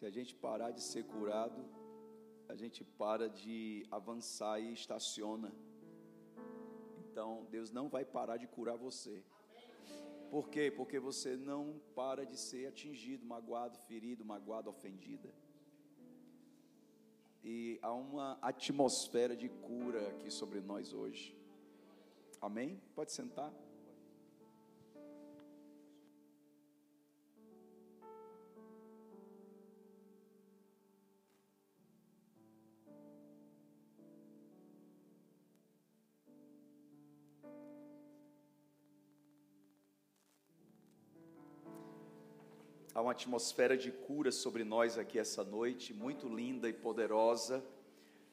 Se a gente parar de ser curado, a gente para de avançar e estaciona. Então, Deus não vai parar de curar você. Por quê? Porque você não para de ser atingido, magoado, ferido, magoado, ofendida. E há uma atmosfera de cura aqui sobre nós hoje. Amém? Pode sentar. Atmosfera de cura sobre nós aqui essa noite, muito linda e poderosa.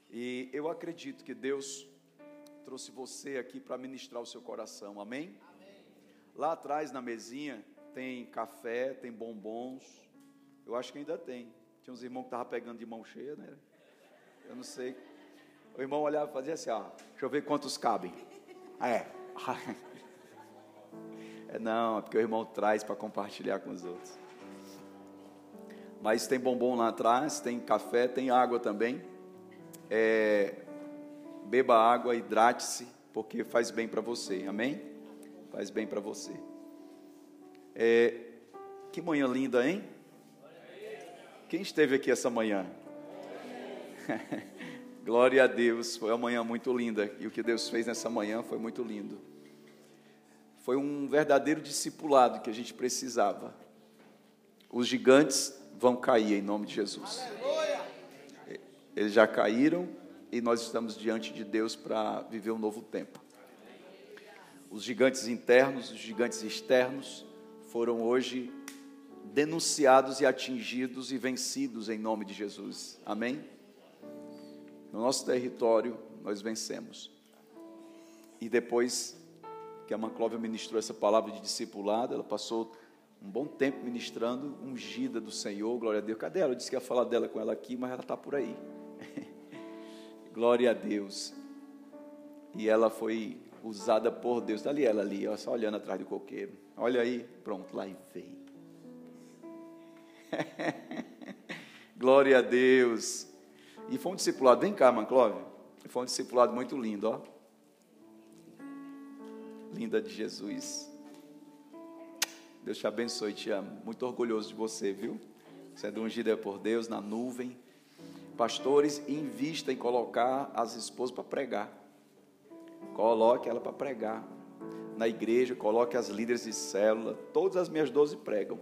E eu acredito que Deus trouxe você aqui para ministrar o seu coração, amém? amém? Lá atrás na mesinha tem café, tem bombons. Eu acho que ainda tem. Tinha uns irmãos que estavam pegando de mão cheia, né? Eu não sei. O irmão olhava e fazia assim: ó, deixa eu ver quantos cabem. É. É não, é porque o irmão traz para compartilhar com os outros. Mas tem bombom lá atrás, tem café, tem água também. É, beba água, hidrate-se, porque faz bem para você, amém? Faz bem para você. É, que manhã linda, hein? Quem esteve aqui essa manhã? Glória a Deus, foi uma manhã muito linda e o que Deus fez nessa manhã foi muito lindo. Foi um verdadeiro discipulado que a gente precisava. Os gigantes vão cair em nome de Jesus. Eles já caíram e nós estamos diante de Deus para viver um novo tempo. Os gigantes internos, os gigantes externos foram hoje denunciados e atingidos e vencidos em nome de Jesus. Amém? No nosso território nós vencemos. E depois que a Manclóvia ministrou essa palavra de discipulado, ela passou um bom tempo ministrando, ungida do Senhor, glória a Deus. Cadê ela? Eu disse que ia falar dela com ela aqui, mas ela está por aí. glória a Deus. E ela foi usada por Deus. Está ali ela ali, ó, só olhando atrás do coqueiro. Olha aí, pronto, lá e vem. glória a Deus. E foi um discipulado, vem cá, Manclove. Foi um discipulado muito lindo, ó. Linda de Jesus. Deus te abençoe, te amo. Muito orgulhoso de você, viu? Sendo ungida por Deus na nuvem. Pastores, invista em colocar as esposas para pregar. Coloque ela para pregar. Na igreja, coloque as líderes de célula. Todas as minhas doze pregam.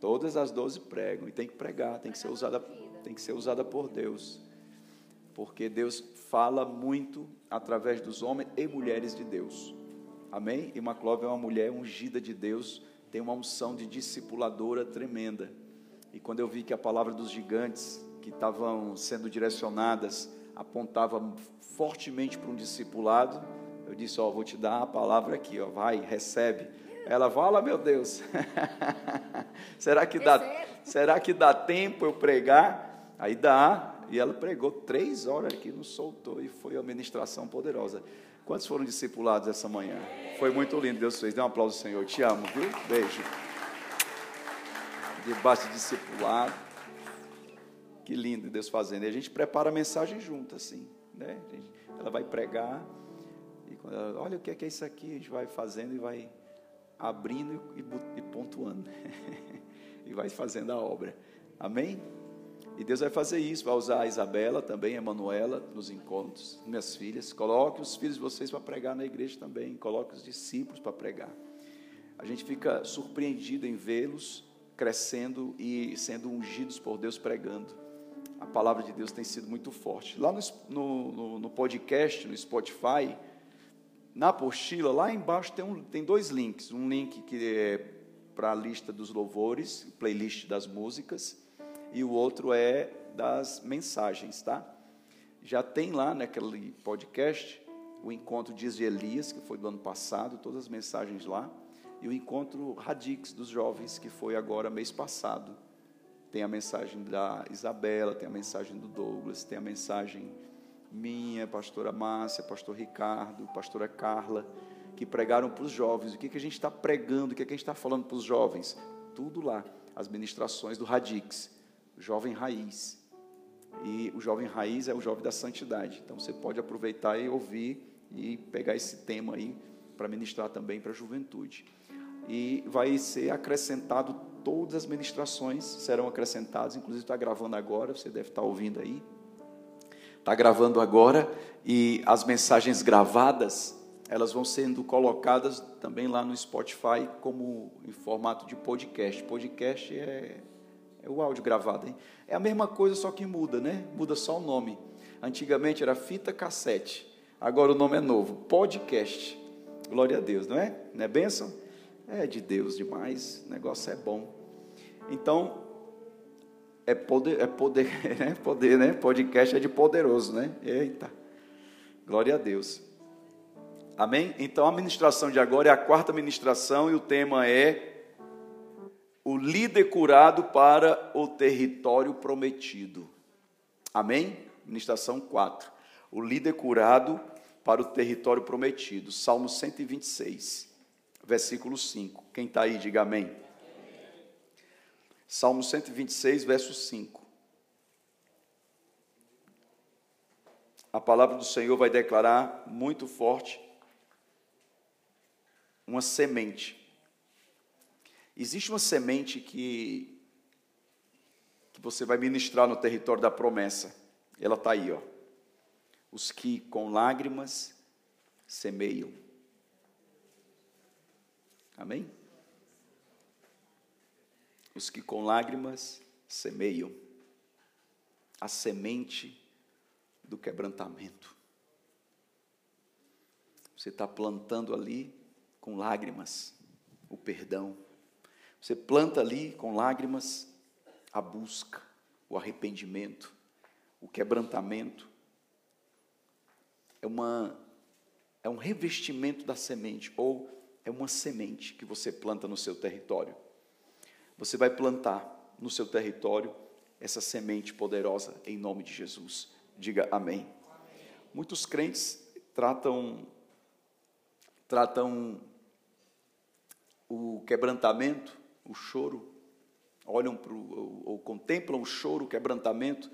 Todas as doze pregam. E tem que pregar, tem que ser usada, tem que ser usada por Deus. Porque Deus fala muito através dos homens e mulheres de Deus. Amém? E Maclove é uma mulher ungida de Deus, tem uma unção de discipuladora tremenda. E quando eu vi que a palavra dos gigantes que estavam sendo direcionadas apontava fortemente para um discipulado, eu disse: Ó, vou te dar a palavra aqui, ó, vai, recebe. Ela fala, meu Deus, será que dá, será que dá tempo eu pregar? Aí dá. E ela pregou três horas aqui, não soltou e foi uma ministração poderosa. Quantos foram discipulados essa manhã? Foi muito lindo, Deus fez. Dê um aplauso ao Senhor. Te amo, viu? Beijo. Debaixo de discipulado. Que lindo Deus fazendo. E a gente prepara a mensagem junto, assim. Né? Ela vai pregar. E quando ela, olha o que é, que é isso aqui, a gente vai fazendo e vai abrindo e, e pontuando. e vai fazendo a obra. Amém? E Deus vai fazer isso, vai usar a Isabela também, a Manuela, nos encontros, minhas filhas. Coloque os filhos de vocês para pregar na igreja também, coloque os discípulos para pregar. A gente fica surpreendido em vê-los crescendo e sendo ungidos por Deus pregando. A palavra de Deus tem sido muito forte. Lá no, no, no podcast, no Spotify, na apostila, lá embaixo tem, um, tem dois links. Um link que é para a lista dos louvores, playlist das músicas, e o outro é das mensagens, tá? Já tem lá naquele podcast o encontro de Elias, que foi do ano passado, todas as mensagens lá, e o encontro Radix dos jovens, que foi agora mês passado. Tem a mensagem da Isabela, tem a mensagem do Douglas, tem a mensagem minha, pastora Márcia, pastor Ricardo, pastora Carla, que pregaram para os jovens. O que, que a gente está pregando, o que, que a gente está falando para os jovens? Tudo lá, as ministrações do Radix Jovem Raiz. E o Jovem Raiz é o Jovem da Santidade. Então você pode aproveitar e ouvir e pegar esse tema aí para ministrar também para a juventude. E vai ser acrescentado, todas as ministrações serão acrescentadas, inclusive está gravando agora, você deve estar ouvindo aí. Está gravando agora e as mensagens gravadas, elas vão sendo colocadas também lá no Spotify como em formato de podcast. Podcast é, é o áudio gravado. Hein? É a mesma coisa, só que muda, né? Muda só o nome. Antigamente era fita cassete. Agora o nome é novo, podcast. Glória a Deus, não é? Não é bênção? É de Deus demais, o negócio é bom. Então, é poder, é poder, né? Poder, né? Podcast é de poderoso, né? Eita. Glória a Deus. Amém? Então a ministração de agora é a quarta ministração e o tema é o líder curado para o território prometido. Amém? Ministração 4 o líder curado para o território prometido. Salmo 126, versículo 5. Quem está aí, diga amém. Salmo 126, verso 5. A palavra do Senhor vai declarar muito forte uma semente. Existe uma semente que, que você vai ministrar no território da promessa. Ela está aí, ó os que com lágrimas semeiam. Amém? Os que com lágrimas semeiam a semente do quebrantamento. Você está plantando ali com lágrimas o perdão. Você planta ali com lágrimas a busca, o arrependimento, o quebrantamento, é, uma, é um revestimento da semente, ou é uma semente que você planta no seu território. Você vai plantar no seu território essa semente poderosa em nome de Jesus. Diga amém. amém. Muitos crentes tratam tratam o quebrantamento, o choro, olham para ou, ou contemplam o choro, o quebrantamento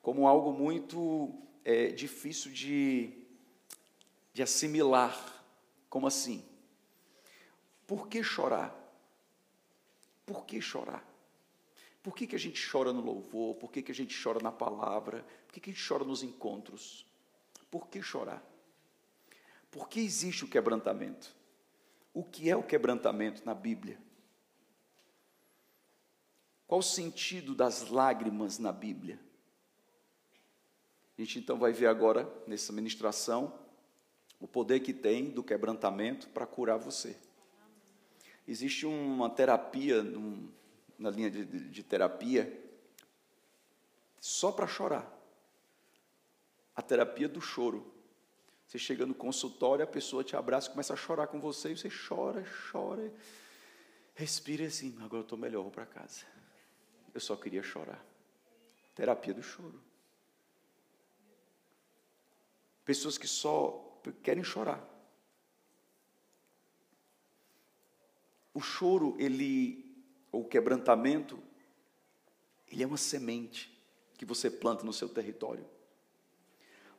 como algo muito é, difícil de de assimilar. Como assim? Por que chorar? Por que chorar? Por que, que a gente chora no louvor? Por que, que a gente chora na palavra? Por que, que a gente chora nos encontros? Por que chorar? Por que existe o quebrantamento? O que é o quebrantamento na Bíblia? Qual o sentido das lágrimas na Bíblia? A gente então vai ver agora, nessa ministração, o poder que tem do quebrantamento para curar você. Existe uma terapia, na linha de, de, de terapia, só para chorar. A terapia do choro. Você chega no consultório, a pessoa te abraça, começa a chorar com você, e você chora, chora, respira assim, agora eu estou melhor, vou para casa. Eu só queria chorar. Terapia do choro. Pessoas que só querem chorar. O choro, ele, ou o quebrantamento, ele é uma semente que você planta no seu território.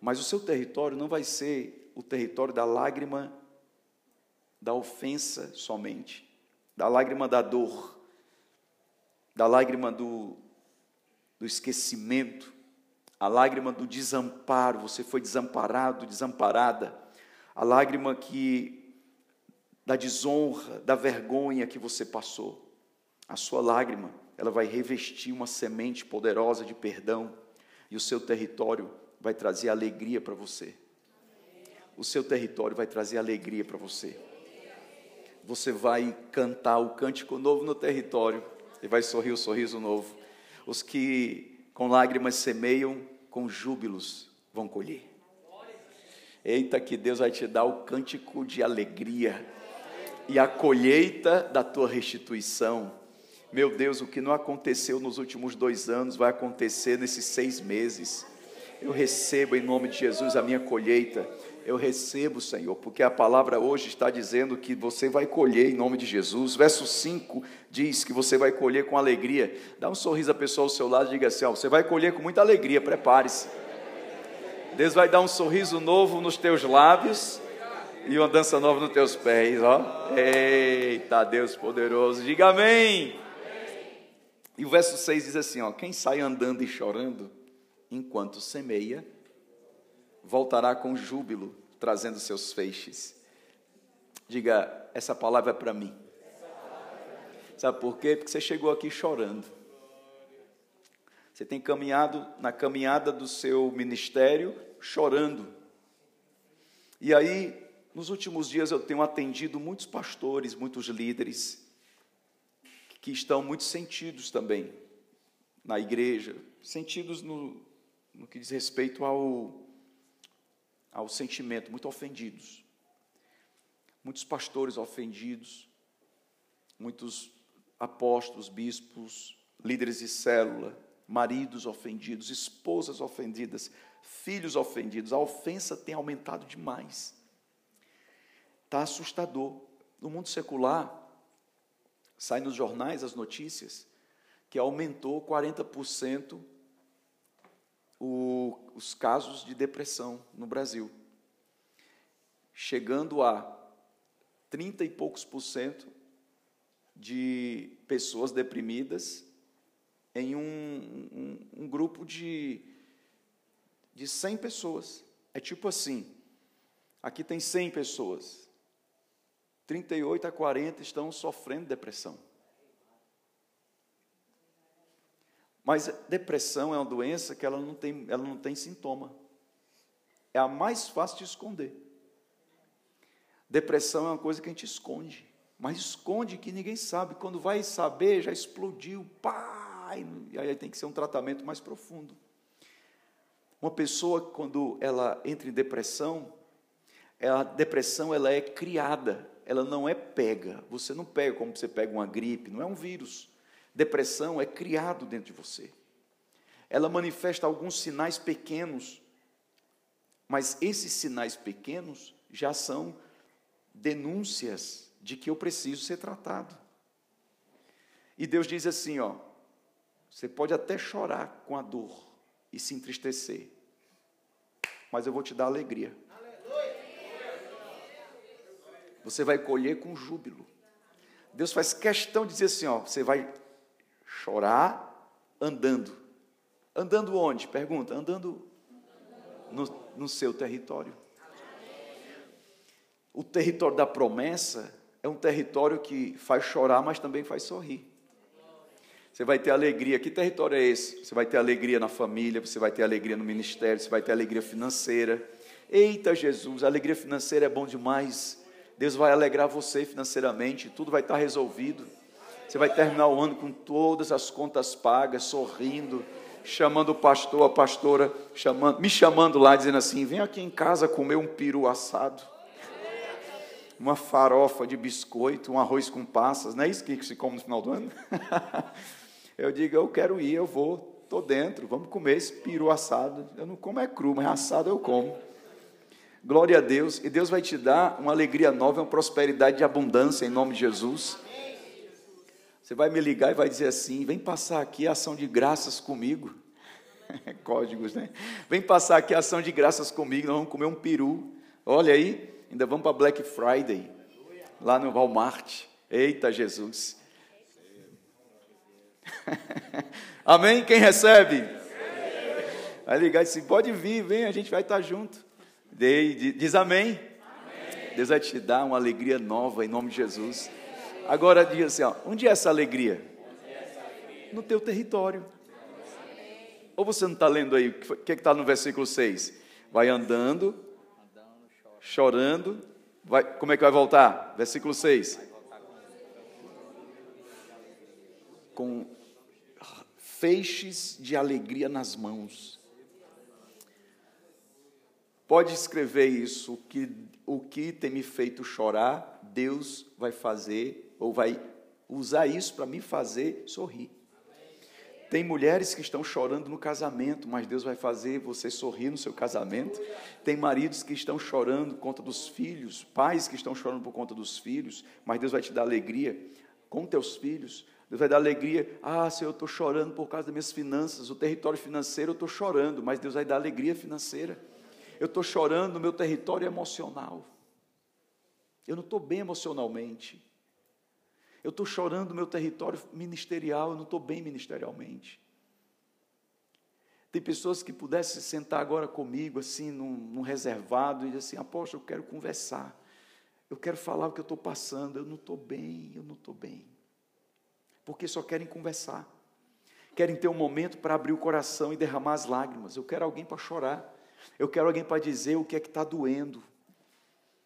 Mas o seu território não vai ser o território da lágrima da ofensa somente, da lágrima da dor, da lágrima do, do esquecimento, a lágrima do desamparo, você foi desamparado, desamparada, a lágrima que da desonra, da vergonha que você passou. A sua lágrima, ela vai revestir uma semente poderosa de perdão e o seu território vai trazer alegria para você. O seu território vai trazer alegria para você. Você vai cantar o cântico novo no território e vai sorrir o sorriso novo. Os que com lágrimas semeiam, com júbilos vão colher. Eita, que Deus vai te dar o cântico de alegria e a colheita da tua restituição. Meu Deus, o que não aconteceu nos últimos dois anos vai acontecer nesses seis meses. Eu recebo em nome de Jesus a minha colheita. Eu recebo, Senhor, porque a palavra hoje está dizendo que você vai colher em nome de Jesus. Verso 5 diz que você vai colher com alegria. Dá um sorriso à pessoa ao seu lado e diga assim: ó, você vai colher com muita alegria, prepare-se. Deus vai dar um sorriso novo nos teus lábios e uma dança nova nos teus pés, ó. Eita, Deus poderoso, diga amém. E o verso 6 diz assim: ó, quem sai andando e chorando enquanto semeia, voltará com júbilo, trazendo seus feixes. Diga, essa palavra é para mim. Sabe por quê? Porque você chegou aqui chorando. Você tem caminhado na caminhada do seu ministério chorando. E aí, nos últimos dias, eu tenho atendido muitos pastores, muitos líderes, que estão muito sentidos também na igreja, sentidos no, no que diz respeito ao, ao sentimento, muito ofendidos. Muitos pastores ofendidos, muitos apóstolos, bispos, líderes de célula, maridos ofendidos, esposas ofendidas, filhos ofendidos. A ofensa tem aumentado demais. Está assustador. No mundo secular, sai nos jornais as notícias que aumentou 40% o, os casos de depressão no Brasil, chegando a 30 e poucos por cento de pessoas deprimidas em um, um, um, grupo de, de 100 pessoas. É tipo assim: aqui tem 100 pessoas, 38 a 40 estão sofrendo depressão. Mas depressão é uma doença que ela não tem, ela não tem sintoma. É a mais fácil de esconder. Depressão é uma coisa que a gente esconde, mas esconde que ninguém sabe. Quando vai saber, já explodiu, pá! E aí tem que ser um tratamento mais profundo. Uma pessoa, quando ela entra em depressão, a depressão ela é criada, ela não é pega. Você não pega como você pega uma gripe, não é um vírus. Depressão é criado dentro de você. Ela manifesta alguns sinais pequenos, mas esses sinais pequenos já são denúncias de que eu preciso ser tratado. E Deus diz assim, ó, você pode até chorar com a dor e se entristecer, mas eu vou te dar alegria. Você vai colher com júbilo. Deus faz questão de dizer assim, ó, você vai chorar andando. Andando onde? Pergunta. Andando no, no seu território. O território da promessa é um território que faz chorar, mas também faz sorrir. Você vai ter alegria. Que território é esse? Você vai ter alegria na família, você vai ter alegria no ministério, você vai ter alegria financeira. Eita Jesus, alegria financeira é bom demais. Deus vai alegrar você financeiramente, tudo vai estar resolvido. Você vai terminar o ano com todas as contas pagas, sorrindo, chamando o pastor, a pastora, chamando, me chamando lá, dizendo assim: vem aqui em casa comer um peru assado, uma farofa de biscoito, um arroz com passas, não é isso que se come no final do ano? eu digo: eu quero ir, eu vou, estou dentro, vamos comer esse peru assado. Eu não como é cru, mas assado eu como. Glória a Deus, e Deus vai te dar uma alegria nova, uma prosperidade de abundância em nome de Jesus. Você vai me ligar e vai dizer assim: vem passar aqui a ação de graças comigo. Códigos, né? Vem passar aqui a ação de graças comigo, nós vamos comer um peru. Olha aí, ainda vamos para Black Friday, lá no Walmart. Eita Jesus. Amém? Quem recebe? Vai ligar e dizer: pode vir, vem, a gente vai estar junto. Diz amém. amém. Deus vai te dar uma alegria nova em nome de Jesus. Agora diga assim: ó, onde é essa alegria? No teu território. Ou você não está lendo aí? O que é está no versículo 6? Vai andando, chorando. Vai, como é que vai voltar? Versículo 6. Com feixes de alegria nas mãos. Pode escrever isso, que o que tem me feito chorar, Deus vai fazer ou vai usar isso para me fazer sorrir. Tem mulheres que estão chorando no casamento, mas Deus vai fazer você sorrir no seu casamento. Tem maridos que estão chorando por conta dos filhos, pais que estão chorando por conta dos filhos, mas Deus vai te dar alegria com teus filhos. Deus vai dar alegria. Ah, Senhor, eu estou chorando por causa das minhas finanças, o território financeiro eu estou chorando, mas Deus vai dar alegria financeira. Eu estou chorando no meu território emocional. Eu não estou bem emocionalmente. Eu estou chorando meu território ministerial, eu não estou bem ministerialmente. Tem pessoas que pudessem sentar agora comigo, assim, num, num reservado, e dizer assim: Apóstolo, eu quero conversar. Eu quero falar o que eu estou passando. Eu não estou bem, eu não estou bem. Porque só querem conversar. Querem ter um momento para abrir o coração e derramar as lágrimas. Eu quero alguém para chorar. Eu quero alguém para dizer o que é que está doendo.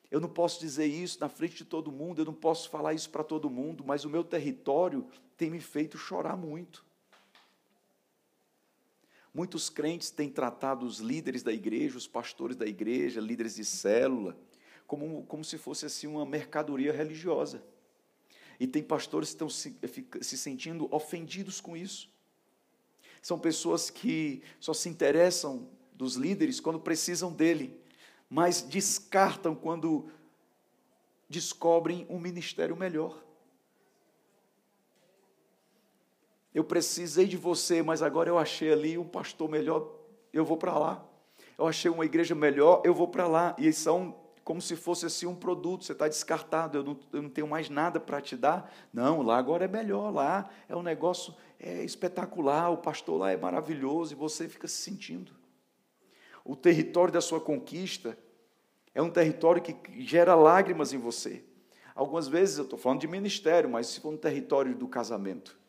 Eu não posso dizer isso na frente de todo mundo, eu não posso falar isso para todo mundo, mas o meu território tem me feito chorar muito. Muitos crentes têm tratado os líderes da igreja, os pastores da igreja, líderes de célula, como, como se fosse assim uma mercadoria religiosa. E tem pastores que estão se, se sentindo ofendidos com isso. São pessoas que só se interessam dos líderes quando precisam dele mas descartam quando descobrem um ministério melhor. Eu precisei de você, mas agora eu achei ali um pastor melhor, eu vou para lá. Eu achei uma igreja melhor, eu vou para lá. E são como se fosse assim um produto, você está descartado, eu não, eu não tenho mais nada para te dar. Não, lá agora é melhor, lá é um negócio é espetacular, o pastor lá é maravilhoso e você fica se sentindo o território da sua conquista é um território que gera lágrimas em você. Algumas vezes, eu estou falando de ministério, mas se for no território do casamento,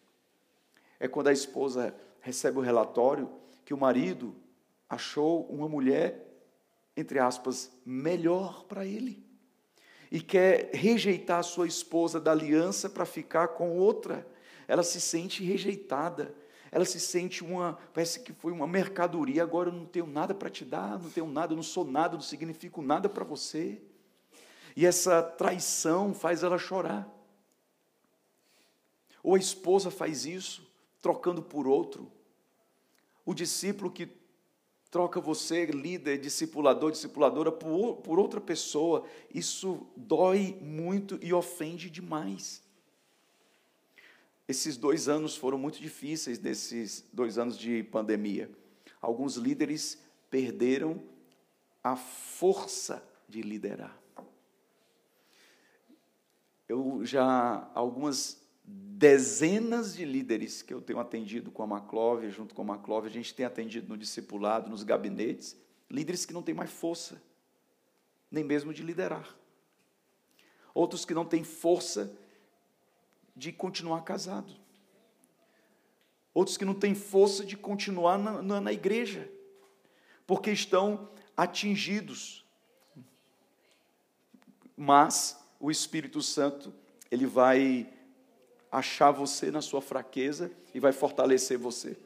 é quando a esposa recebe o relatório que o marido achou uma mulher, entre aspas, melhor para ele. E quer rejeitar a sua esposa da aliança para ficar com outra. Ela se sente rejeitada ela se sente uma, parece que foi uma mercadoria, agora eu não tenho nada para te dar, não tenho nada, não sou nada, não significo nada para você. E essa traição faz ela chorar. Ou a esposa faz isso, trocando por outro. O discípulo que troca você, líder, discipulador, discipuladora, por, por outra pessoa, isso dói muito e ofende demais. Esses dois anos foram muito difíceis, desses dois anos de pandemia. Alguns líderes perderam a força de liderar. Eu já, algumas dezenas de líderes que eu tenho atendido com a Maclove, junto com a Maclove, a gente tem atendido no discipulado, nos gabinetes, líderes que não têm mais força, nem mesmo de liderar. Outros que não têm força de continuar casado. Outros que não têm força de continuar na, na, na igreja, porque estão atingidos. Mas o Espírito Santo, ele vai achar você na sua fraqueza e vai fortalecer você.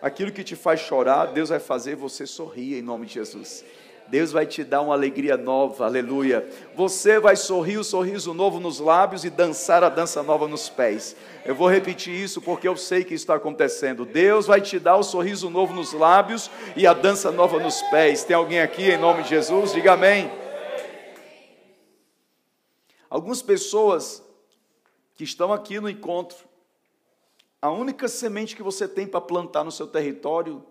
Aquilo que te faz chorar, Deus vai fazer você sorrir em nome de Jesus. Deus vai te dar uma alegria nova, aleluia. Você vai sorrir o sorriso novo nos lábios e dançar a dança nova nos pés. Eu vou repetir isso porque eu sei que está acontecendo. Deus vai te dar o sorriso novo nos lábios e a dança nova nos pés. Tem alguém aqui em nome de Jesus? Diga amém. Algumas pessoas que estão aqui no encontro, a única semente que você tem para plantar no seu território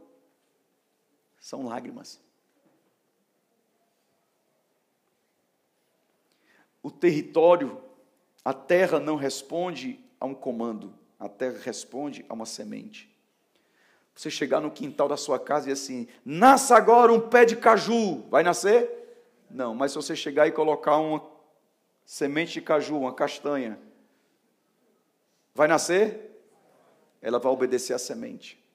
são lágrimas. O território, a terra não responde a um comando, a terra responde a uma semente. Você chegar no quintal da sua casa e assim, nasça agora um pé de caju, vai nascer? Não, mas se você chegar e colocar uma semente de caju, uma castanha, vai nascer? Ela vai obedecer à semente.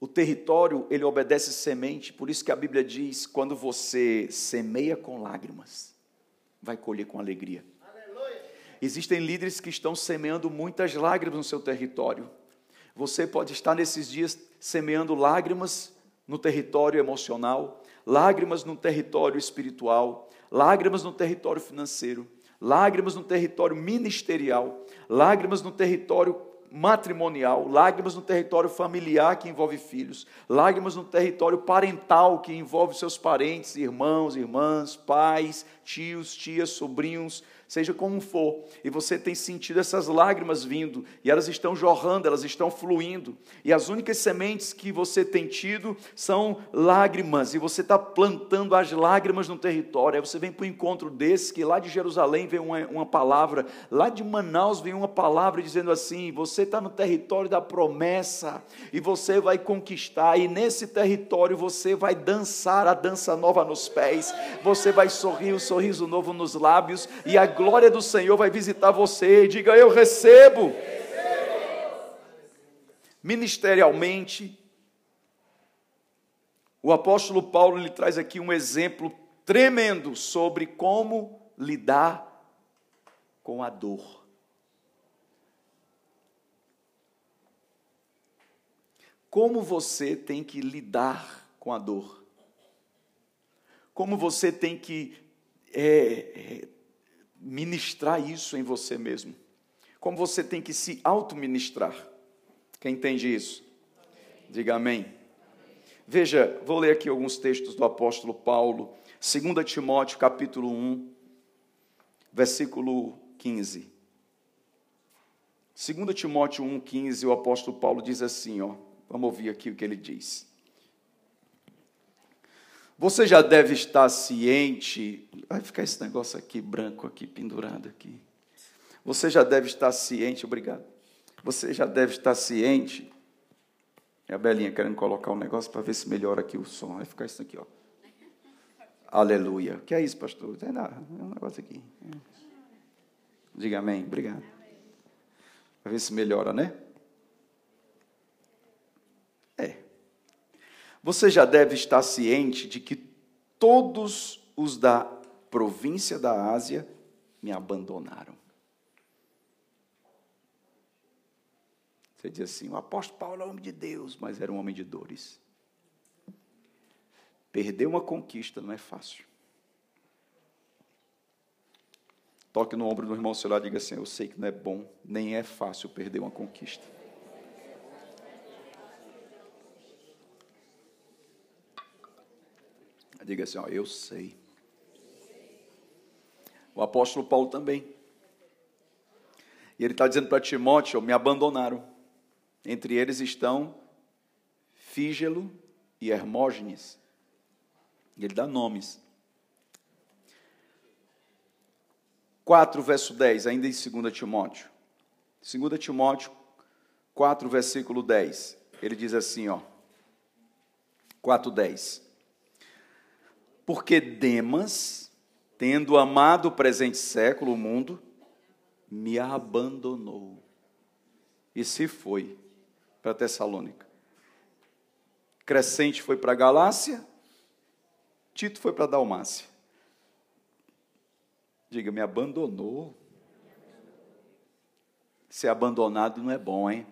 O território, ele obedece semente, por isso que a Bíblia diz: quando você semeia com lágrimas, vai colher com alegria. Aleluia. Existem líderes que estão semeando muitas lágrimas no seu território. Você pode estar nesses dias semeando lágrimas no território emocional, lágrimas no território espiritual, lágrimas no território financeiro, lágrimas no território ministerial, lágrimas no território matrimonial, lágrimas no território familiar que envolve filhos, lágrimas no território parental que envolve seus parentes, irmãos, irmãs, pais, tios, tias, sobrinhos, seja como for, e você tem sentido essas lágrimas vindo, e elas estão jorrando, elas estão fluindo, e as únicas sementes que você tem tido são lágrimas, e você está plantando as lágrimas no território. Aí você vem para o encontro desse, que lá de Jerusalém vem uma, uma palavra, lá de Manaus vem uma palavra dizendo assim: você está no território da promessa, e você vai conquistar, e nesse território você vai dançar a dança nova nos pés, você vai sorrir o sorriso novo nos lábios, e a glória do Senhor vai visitar você. E diga: Eu recebo. Ministerialmente, o apóstolo Paulo lhe traz aqui um exemplo tremendo sobre como lidar com a dor. Como você tem que lidar com a dor? Como você tem que é, é, ministrar isso em você mesmo. Como você tem que se auto-ministrar. Quem entende isso? Diga amém. Veja, vou ler aqui alguns textos do apóstolo Paulo, 2 Timóteo, capítulo 1, versículo 15. 2 Timóteo 1, 15, o apóstolo Paulo diz assim, ó, vamos ouvir aqui o que ele diz. Você já deve estar ciente. Vai ficar esse negócio aqui branco aqui pendurado aqui. Você já deve estar ciente, obrigado. Você já deve estar ciente. É a Belinha querendo colocar um negócio para ver se melhora aqui o som. Vai ficar isso aqui, ó. Aleluia. O que é isso, pastor? É, é um negócio aqui. Diga amém. Obrigado. Para ver se melhora, né? Você já deve estar ciente de que todos os da província da Ásia me abandonaram. Você diz assim: o apóstolo Paulo é homem de Deus, mas era um homem de dores. Perder uma conquista não é fácil. Toque no ombro do irmão seu lá e diga assim: Eu sei que não é bom, nem é fácil perder uma conquista. Diga assim, ó, eu sei. O apóstolo Paulo também. E ele está dizendo para Timóteo: me abandonaram. Entre eles estão Fígelo e Hermógenes. Ele dá nomes. 4, verso 10, ainda em 2 Timóteo. 2 Timóteo 4, versículo 10. Ele diz assim, ó. 4, 10 porque Demas, tendo amado o presente século, o mundo, me abandonou e se foi para Tessalônica. Crescente foi para Galácia, Tito foi para Dalmácia. Diga, me abandonou. Ser abandonado não é bom, hein?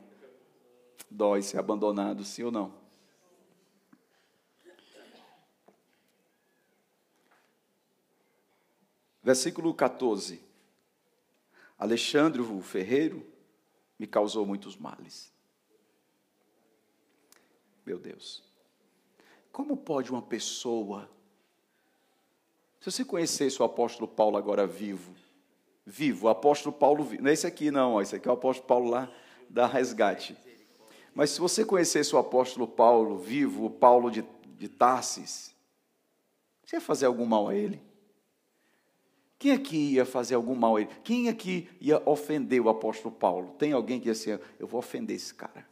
Dói ser abandonado, sim ou não? Versículo 14. Alexandre, o ferreiro, me causou muitos males. Meu Deus. Como pode uma pessoa. Se você conhecesse o apóstolo Paulo agora vivo, vivo, o apóstolo Paulo vivo, não é esse aqui não, esse aqui é o apóstolo Paulo lá da resgate. Mas se você conhecesse o apóstolo Paulo vivo, o Paulo de, de Tarsis, você ia fazer algum mal a ele? Quem aqui ia fazer algum mal a ele? Quem aqui ia ofender o apóstolo Paulo? Tem alguém que ia ser, eu vou ofender esse cara.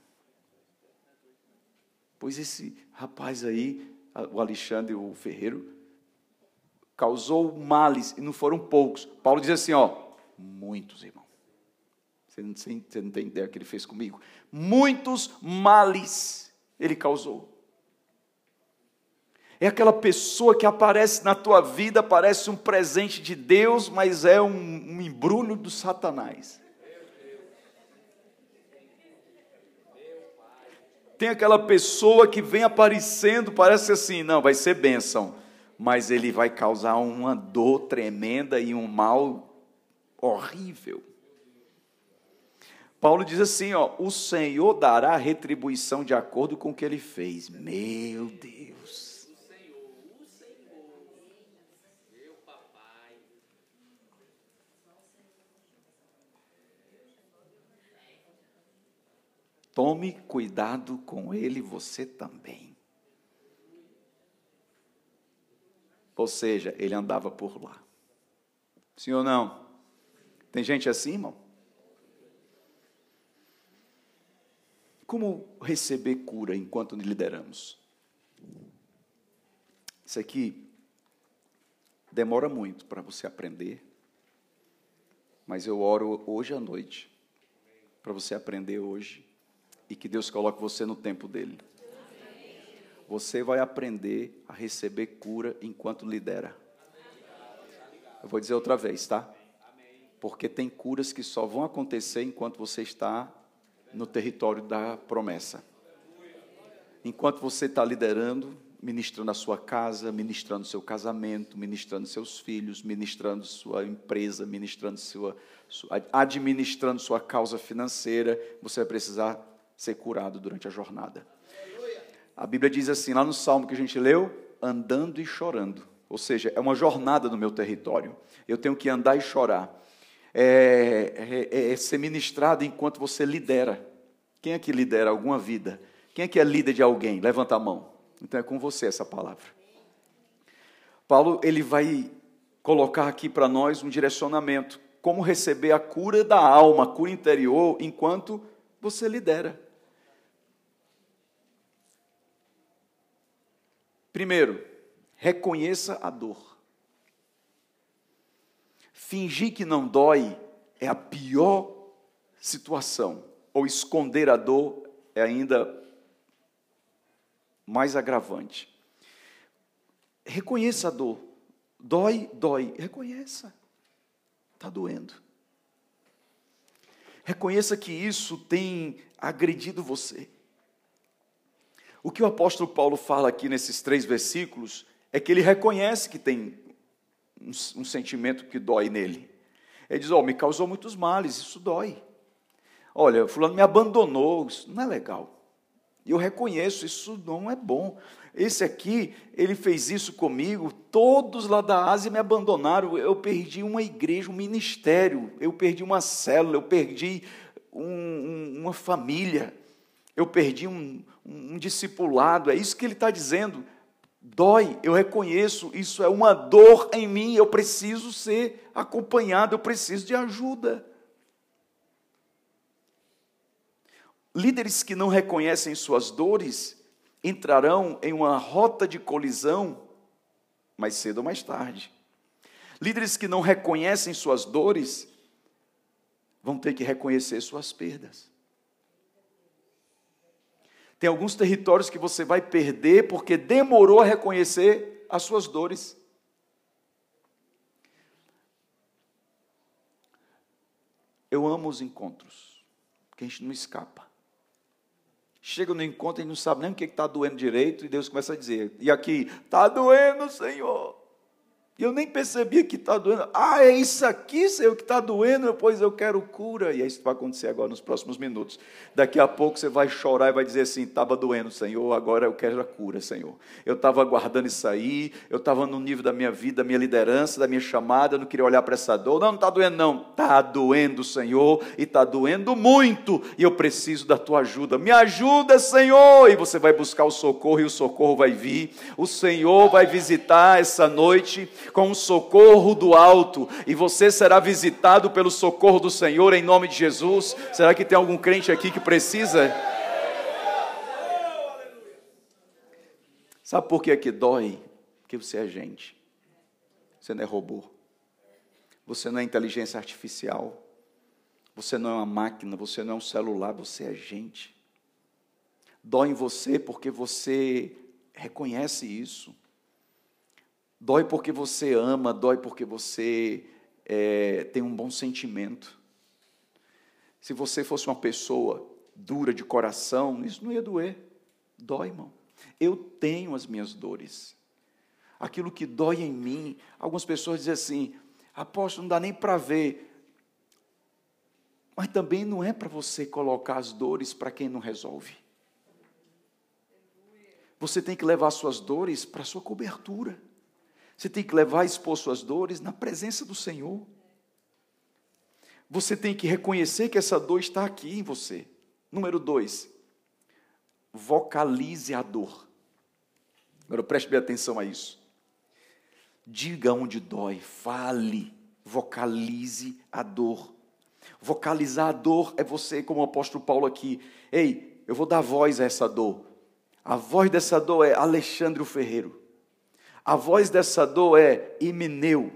Pois esse rapaz aí, o Alexandre, o ferreiro, causou males, e não foram poucos. Paulo diz assim, ó, muitos, irmão. Você não, você não tem ideia que ele fez comigo? Muitos males ele causou. É aquela pessoa que aparece na tua vida, parece um presente de Deus, mas é um, um embrulho do Satanás. Tem aquela pessoa que vem aparecendo, parece assim, não, vai ser bênção, mas ele vai causar uma dor tremenda e um mal horrível. Paulo diz assim, ó, o Senhor dará retribuição de acordo com o que ele fez. Meu Deus. Tome cuidado com ele, você também. Ou seja, ele andava por lá. Sim ou não? Tem gente assim, irmão? Como receber cura enquanto lideramos? Isso aqui demora muito para você aprender, mas eu oro hoje à noite para você aprender hoje e que Deus coloque você no tempo dele. Você vai aprender a receber cura enquanto lidera. Eu vou dizer outra vez, tá? Porque tem curas que só vão acontecer enquanto você está no território da promessa. Enquanto você está liderando, ministrando a sua casa, ministrando seu casamento, ministrando seus filhos, ministrando sua empresa, ministrando sua, sua administrando sua causa financeira, você vai precisar ser curado durante a jornada. A Bíblia diz assim, lá no salmo que a gente leu, andando e chorando. Ou seja, é uma jornada no meu território. Eu tenho que andar e chorar. É, é, é ser ministrado enquanto você lidera. Quem é que lidera alguma vida? Quem é que é líder de alguém? Levanta a mão. Então é com você essa palavra. Paulo ele vai colocar aqui para nós um direcionamento, como receber a cura da alma, a cura interior, enquanto você lidera. Primeiro, reconheça a dor. Fingir que não dói é a pior situação, ou esconder a dor é ainda mais agravante. Reconheça a dor. Dói, dói. Reconheça. Está doendo. Reconheça que isso tem agredido você. O que o apóstolo Paulo fala aqui nesses três versículos é que ele reconhece que tem um, um sentimento que dói nele. Ele diz: Ó, oh, me causou muitos males, isso dói. Olha, Fulano me abandonou, isso não é legal. Eu reconheço, isso não é bom. Esse aqui, ele fez isso comigo, todos lá da Ásia me abandonaram. Eu perdi uma igreja, um ministério, eu perdi uma célula, eu perdi um, um, uma família, eu perdi um, um discipulado, é isso que ele está dizendo. Dói, eu reconheço, isso é uma dor em mim, eu preciso ser acompanhado, eu preciso de ajuda. Líderes que não reconhecem suas dores entrarão em uma rota de colisão mais cedo ou mais tarde. Líderes que não reconhecem suas dores vão ter que reconhecer suas perdas. Tem alguns territórios que você vai perder porque demorou a reconhecer as suas dores. Eu amo os encontros, porque a gente não escapa. Chega no encontro e não sabe nem o que está doendo direito, e Deus começa a dizer: E aqui, está doendo, Senhor. E eu nem percebia que está doendo. Ah, é isso aqui, Senhor, que está doendo, pois eu quero cura. E é isso que vai acontecer agora nos próximos minutos. Daqui a pouco você vai chorar e vai dizer assim: estava doendo, Senhor, agora eu quero a cura, Senhor. Eu estava aguardando isso aí, eu estava no nível da minha vida, da minha liderança, da minha chamada, eu não queria olhar para essa dor. Não, não está doendo, não. Está doendo, Senhor, e está doendo muito. E eu preciso da tua ajuda. Me ajuda, Senhor. E você vai buscar o socorro e o socorro vai vir. O Senhor vai visitar essa noite com o socorro do alto, e você será visitado pelo socorro do Senhor em nome de Jesus. Será que tem algum crente aqui que precisa? Sabe por que é que dói? Porque você é gente. Você não é robô. Você não é inteligência artificial. Você não é uma máquina, você não é um celular, você é gente. Dói em você porque você reconhece isso. Dói porque você ama, dói porque você é, tem um bom sentimento. Se você fosse uma pessoa dura de coração, isso não ia doer. Dói, irmão. Eu tenho as minhas dores. Aquilo que dói em mim, algumas pessoas dizem assim: apóstolo, não dá nem para ver. Mas também não é para você colocar as dores para quem não resolve. Você tem que levar suas dores para a sua cobertura. Você tem que levar e expor suas dores na presença do Senhor. Você tem que reconhecer que essa dor está aqui em você. Número dois, vocalize a dor. Agora preste bem atenção a isso. Diga onde dói, fale, vocalize a dor. Vocalizar a dor é você, como o apóstolo Paulo aqui. Ei, eu vou dar voz a essa dor. A voz dessa dor é Alexandre Ferreiro. A voz dessa dor é Imineu.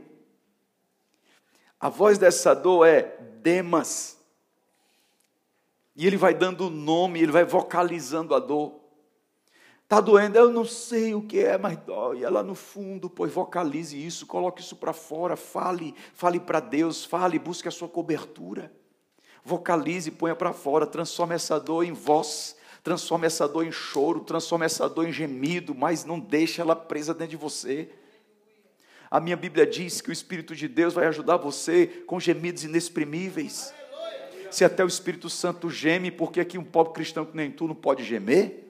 A voz dessa dor é Demas. E ele vai dando o nome, ele vai vocalizando a dor. Está doendo, eu não sei o que é, mas dói. É lá no fundo, pois vocalize isso, coloque isso para fora, fale, fale para Deus, fale, busque a sua cobertura. Vocalize, ponha para fora, transforme essa dor em voz, transforme essa dor em choro, transforme essa dor em gemido, mas não deixe ela presa dentro de você. A minha Bíblia diz que o Espírito de Deus vai ajudar você com gemidos inexprimíveis. Se até o Espírito Santo geme, porque aqui um pobre cristão que nem tu não pode gemer?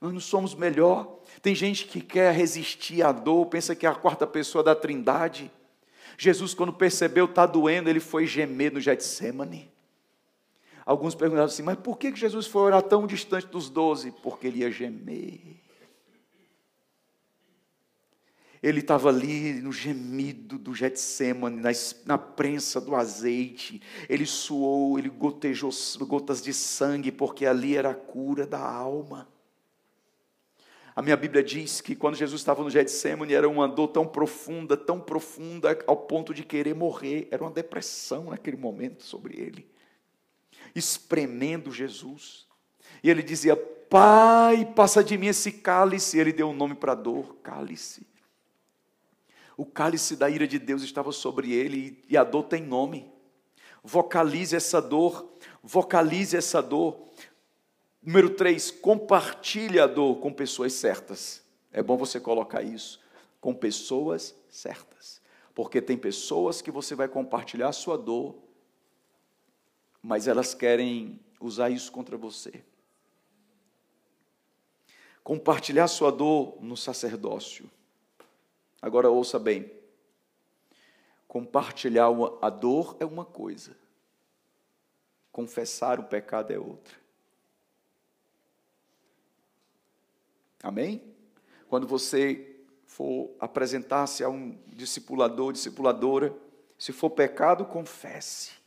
Nós não somos melhor. Tem gente que quer resistir à dor, pensa que é a quarta pessoa da trindade. Jesus, quando percebeu está doendo, ele foi gemer no Getsemane. Alguns perguntaram assim, mas por que Jesus foi orar tão distante dos doze? Porque ele ia gemer. Ele estava ali no gemido do Getsemane, na, na prensa do azeite. Ele suou, ele gotejou gotas de sangue, porque ali era a cura da alma. A minha Bíblia diz que quando Jesus estava no Getsemane era uma dor tão profunda, tão profunda, ao ponto de querer morrer. Era uma depressão naquele momento sobre ele. Espremendo Jesus. E ele dizia: Pai, passa de mim esse cálice. Ele deu um nome para a dor: cálice. O cálice da ira de Deus estava sobre ele e a dor tem nome. Vocalize essa dor, vocalize essa dor. Número três, compartilhe a dor com pessoas certas. É bom você colocar isso. Com pessoas certas. Porque tem pessoas que você vai compartilhar a sua dor, mas elas querem usar isso contra você. Compartilhar sua dor no sacerdócio. Agora ouça bem. Compartilhar a dor é uma coisa, confessar o pecado é outra. Amém? Quando você for apresentar-se a um discipulador, discipuladora, se for pecado, confesse.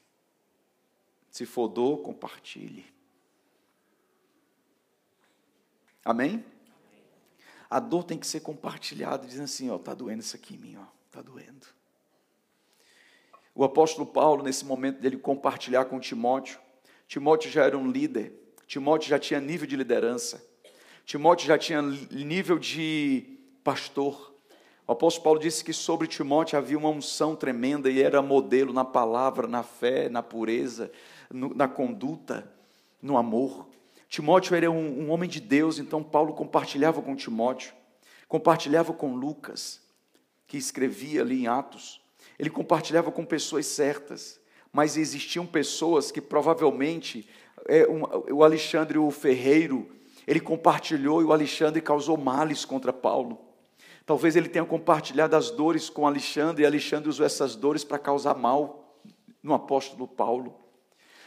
Se for dor, compartilhe. Amém? A dor tem que ser compartilhada, dizendo assim, ó, tá doendo isso aqui em mim, ó, tá doendo. O apóstolo Paulo, nesse momento dele compartilhar com Timóteo, Timóteo já era um líder, Timóteo já tinha nível de liderança, Timóteo já tinha nível de pastor. O apóstolo Paulo disse que sobre Timóteo havia uma unção tremenda e era modelo na palavra, na fé, na pureza, no, na conduta, no amor. Timóteo era um, um homem de Deus, então Paulo compartilhava com Timóteo, compartilhava com Lucas, que escrevia ali em Atos. Ele compartilhava com pessoas certas, mas existiam pessoas que provavelmente é, um, o Alexandre o Ferreiro ele compartilhou e o Alexandre causou males contra Paulo. Talvez ele tenha compartilhado as dores com Alexandre e Alexandre usou essas dores para causar mal no apóstolo Paulo.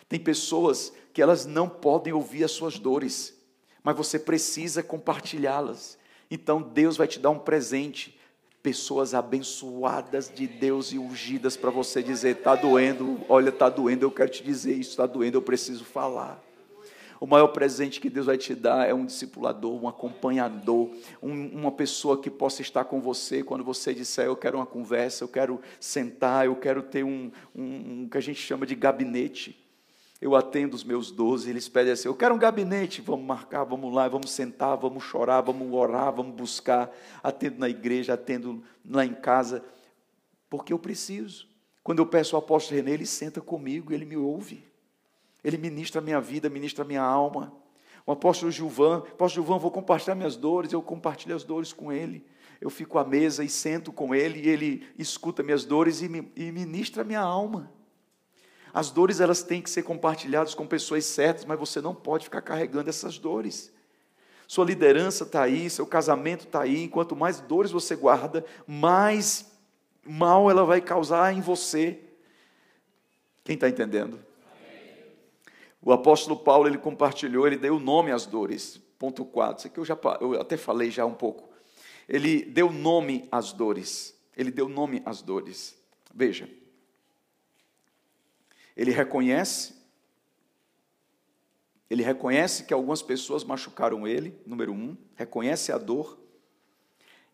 Tem pessoas que elas não podem ouvir as suas dores, mas você precisa compartilhá-las. Então Deus vai te dar um presente, pessoas abençoadas de Deus e ungidas para você dizer: está doendo, olha, está doendo, eu quero te dizer isso, está doendo, eu preciso falar. O maior presente que Deus vai te dar é um discipulador, um acompanhador, um, uma pessoa que possa estar com você quando você disser: Eu quero uma conversa, eu quero sentar, eu quero ter um, um, um que a gente chama de gabinete eu atendo os meus doze, eles pedem assim: eu quero um gabinete, vamos marcar, vamos lá, vamos sentar, vamos chorar, vamos orar, vamos buscar. Atendo na igreja, atendo lá em casa, porque eu preciso. Quando eu peço ao apóstolo René, ele senta comigo, ele me ouve. Ele ministra a minha vida, ministra a minha alma. O apóstolo Gilvan, apóstolo Gilvan, vou compartilhar minhas dores, eu compartilho as dores com ele. Eu fico à mesa e sento com ele, e ele escuta minhas dores e, me, e ministra a minha alma. As dores elas têm que ser compartilhadas com pessoas certas, mas você não pode ficar carregando essas dores. Sua liderança está aí, seu casamento está aí. Quanto mais dores você guarda, mais mal ela vai causar em você. Quem está entendendo? O apóstolo Paulo ele compartilhou, ele deu nome às dores. Ponto 4. Isso aqui eu já eu até falei já um pouco. Ele deu nome às dores. Ele deu nome às dores. Veja. Ele reconhece ele reconhece que algumas pessoas machucaram ele, número um, reconhece a dor,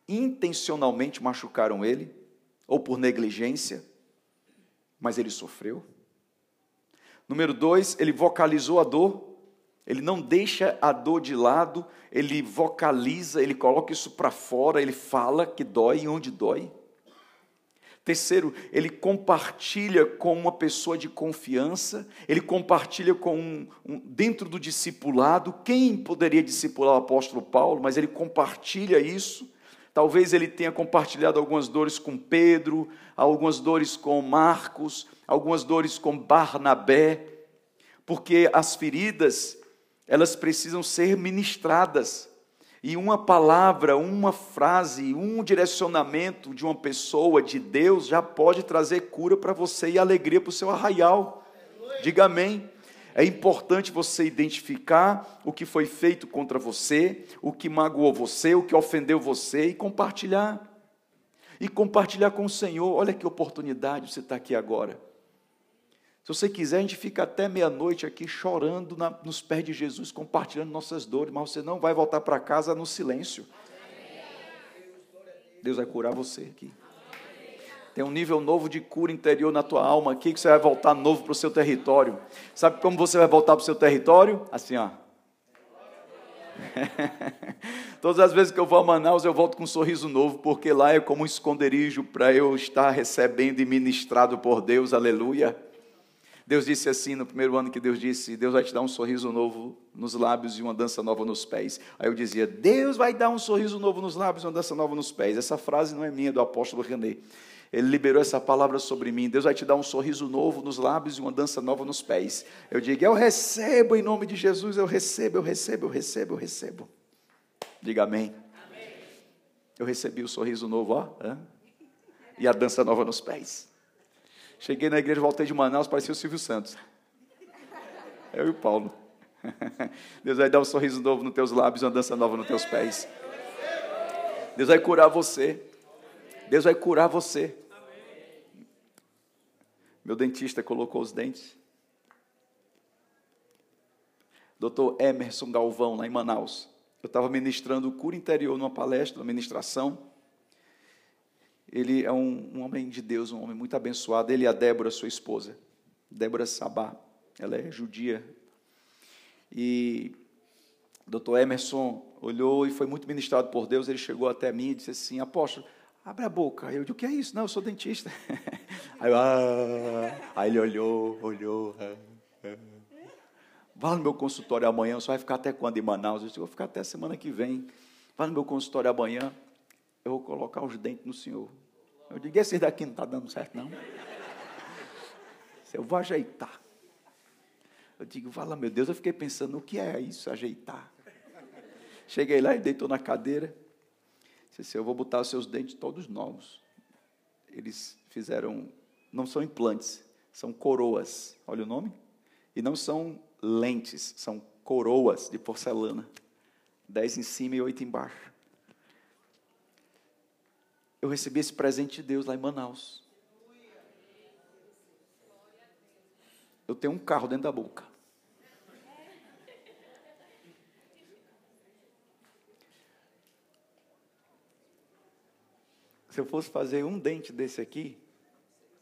intencionalmente machucaram ele, ou por negligência, mas ele sofreu. Número dois, ele vocalizou a dor, ele não deixa a dor de lado, ele vocaliza, ele coloca isso para fora, ele fala que dói e onde dói. Terceiro, ele compartilha com uma pessoa de confiança, ele compartilha com um, um, dentro do discipulado. Quem poderia discipular o apóstolo Paulo? Mas ele compartilha isso. Talvez ele tenha compartilhado algumas dores com Pedro, algumas dores com Marcos, algumas dores com Barnabé, porque as feridas, elas precisam ser ministradas. E uma palavra, uma frase, um direcionamento de uma pessoa, de Deus, já pode trazer cura para você e alegria para o seu arraial. Diga amém. É importante você identificar o que foi feito contra você, o que magoou você, o que ofendeu você e compartilhar. E compartilhar com o Senhor. Olha que oportunidade você está aqui agora. Se você quiser, a gente fica até meia-noite aqui chorando na, nos pés de Jesus, compartilhando nossas dores, mas você não vai voltar para casa no silêncio. Deus vai curar você aqui. Tem um nível novo de cura interior na tua alma aqui, que você vai voltar novo para o seu território. Sabe como você vai voltar para o seu território? Assim, ó. Todas as vezes que eu vou a Manaus, eu volto com um sorriso novo, porque lá é como um esconderijo para eu estar recebendo e ministrado por Deus, aleluia. Deus disse assim no primeiro ano que Deus disse: Deus vai te dar um sorriso novo nos lábios e uma dança nova nos pés. Aí eu dizia: Deus vai dar um sorriso novo nos lábios e uma dança nova nos pés. Essa frase não é minha, é do apóstolo René. Ele liberou essa palavra sobre mim. Deus vai te dar um sorriso novo nos lábios e uma dança nova nos pés. Eu digo: Eu recebo em nome de Jesus, eu recebo, eu recebo, eu recebo, eu recebo. Diga amém. amém. Eu recebi o sorriso novo, ó, e a dança nova nos pés. Cheguei na igreja, voltei de Manaus, parecia o Silvio Santos. Eu e o Paulo. Deus vai dar um sorriso novo nos teus lábios, uma dança nova nos teus pés. Deus vai curar você. Deus vai curar você. Meu dentista colocou os dentes. Doutor Emerson Galvão, lá em Manaus. Eu estava ministrando cura interior numa palestra, uma ministração. Ele é um, um, homem de Deus, um homem muito abençoado. Ele e a Débora, sua esposa, Débora Sabá, ela é judia. E doutor Emerson olhou e foi muito ministrado por Deus. Ele chegou até mim e disse assim: Apóstolo, abre a boca. Eu disse: O que é isso? Não, eu sou dentista. Aí, ah. Aí ele olhou, olhou. Ah, ah. Vá no meu consultório amanhã. Você vai ficar até quando em Manaus? Eu disse: Vou ficar até semana que vem. Vá no meu consultório amanhã eu vou colocar os dentes no senhor. Eu digo, esse daqui não está dando certo, não. Eu vou ajeitar. Eu digo, fala, meu Deus, eu fiquei pensando, o que é isso, ajeitar? Cheguei lá e deitou na cadeira. Disse assim, eu vou botar os seus dentes todos novos. Eles fizeram, não são implantes, são coroas. Olha o nome. E não são lentes, são coroas de porcelana. Dez em cima e oito embaixo eu recebi esse presente de Deus lá em Manaus. Eu tenho um carro dentro da boca. Se eu fosse fazer um dente desse aqui,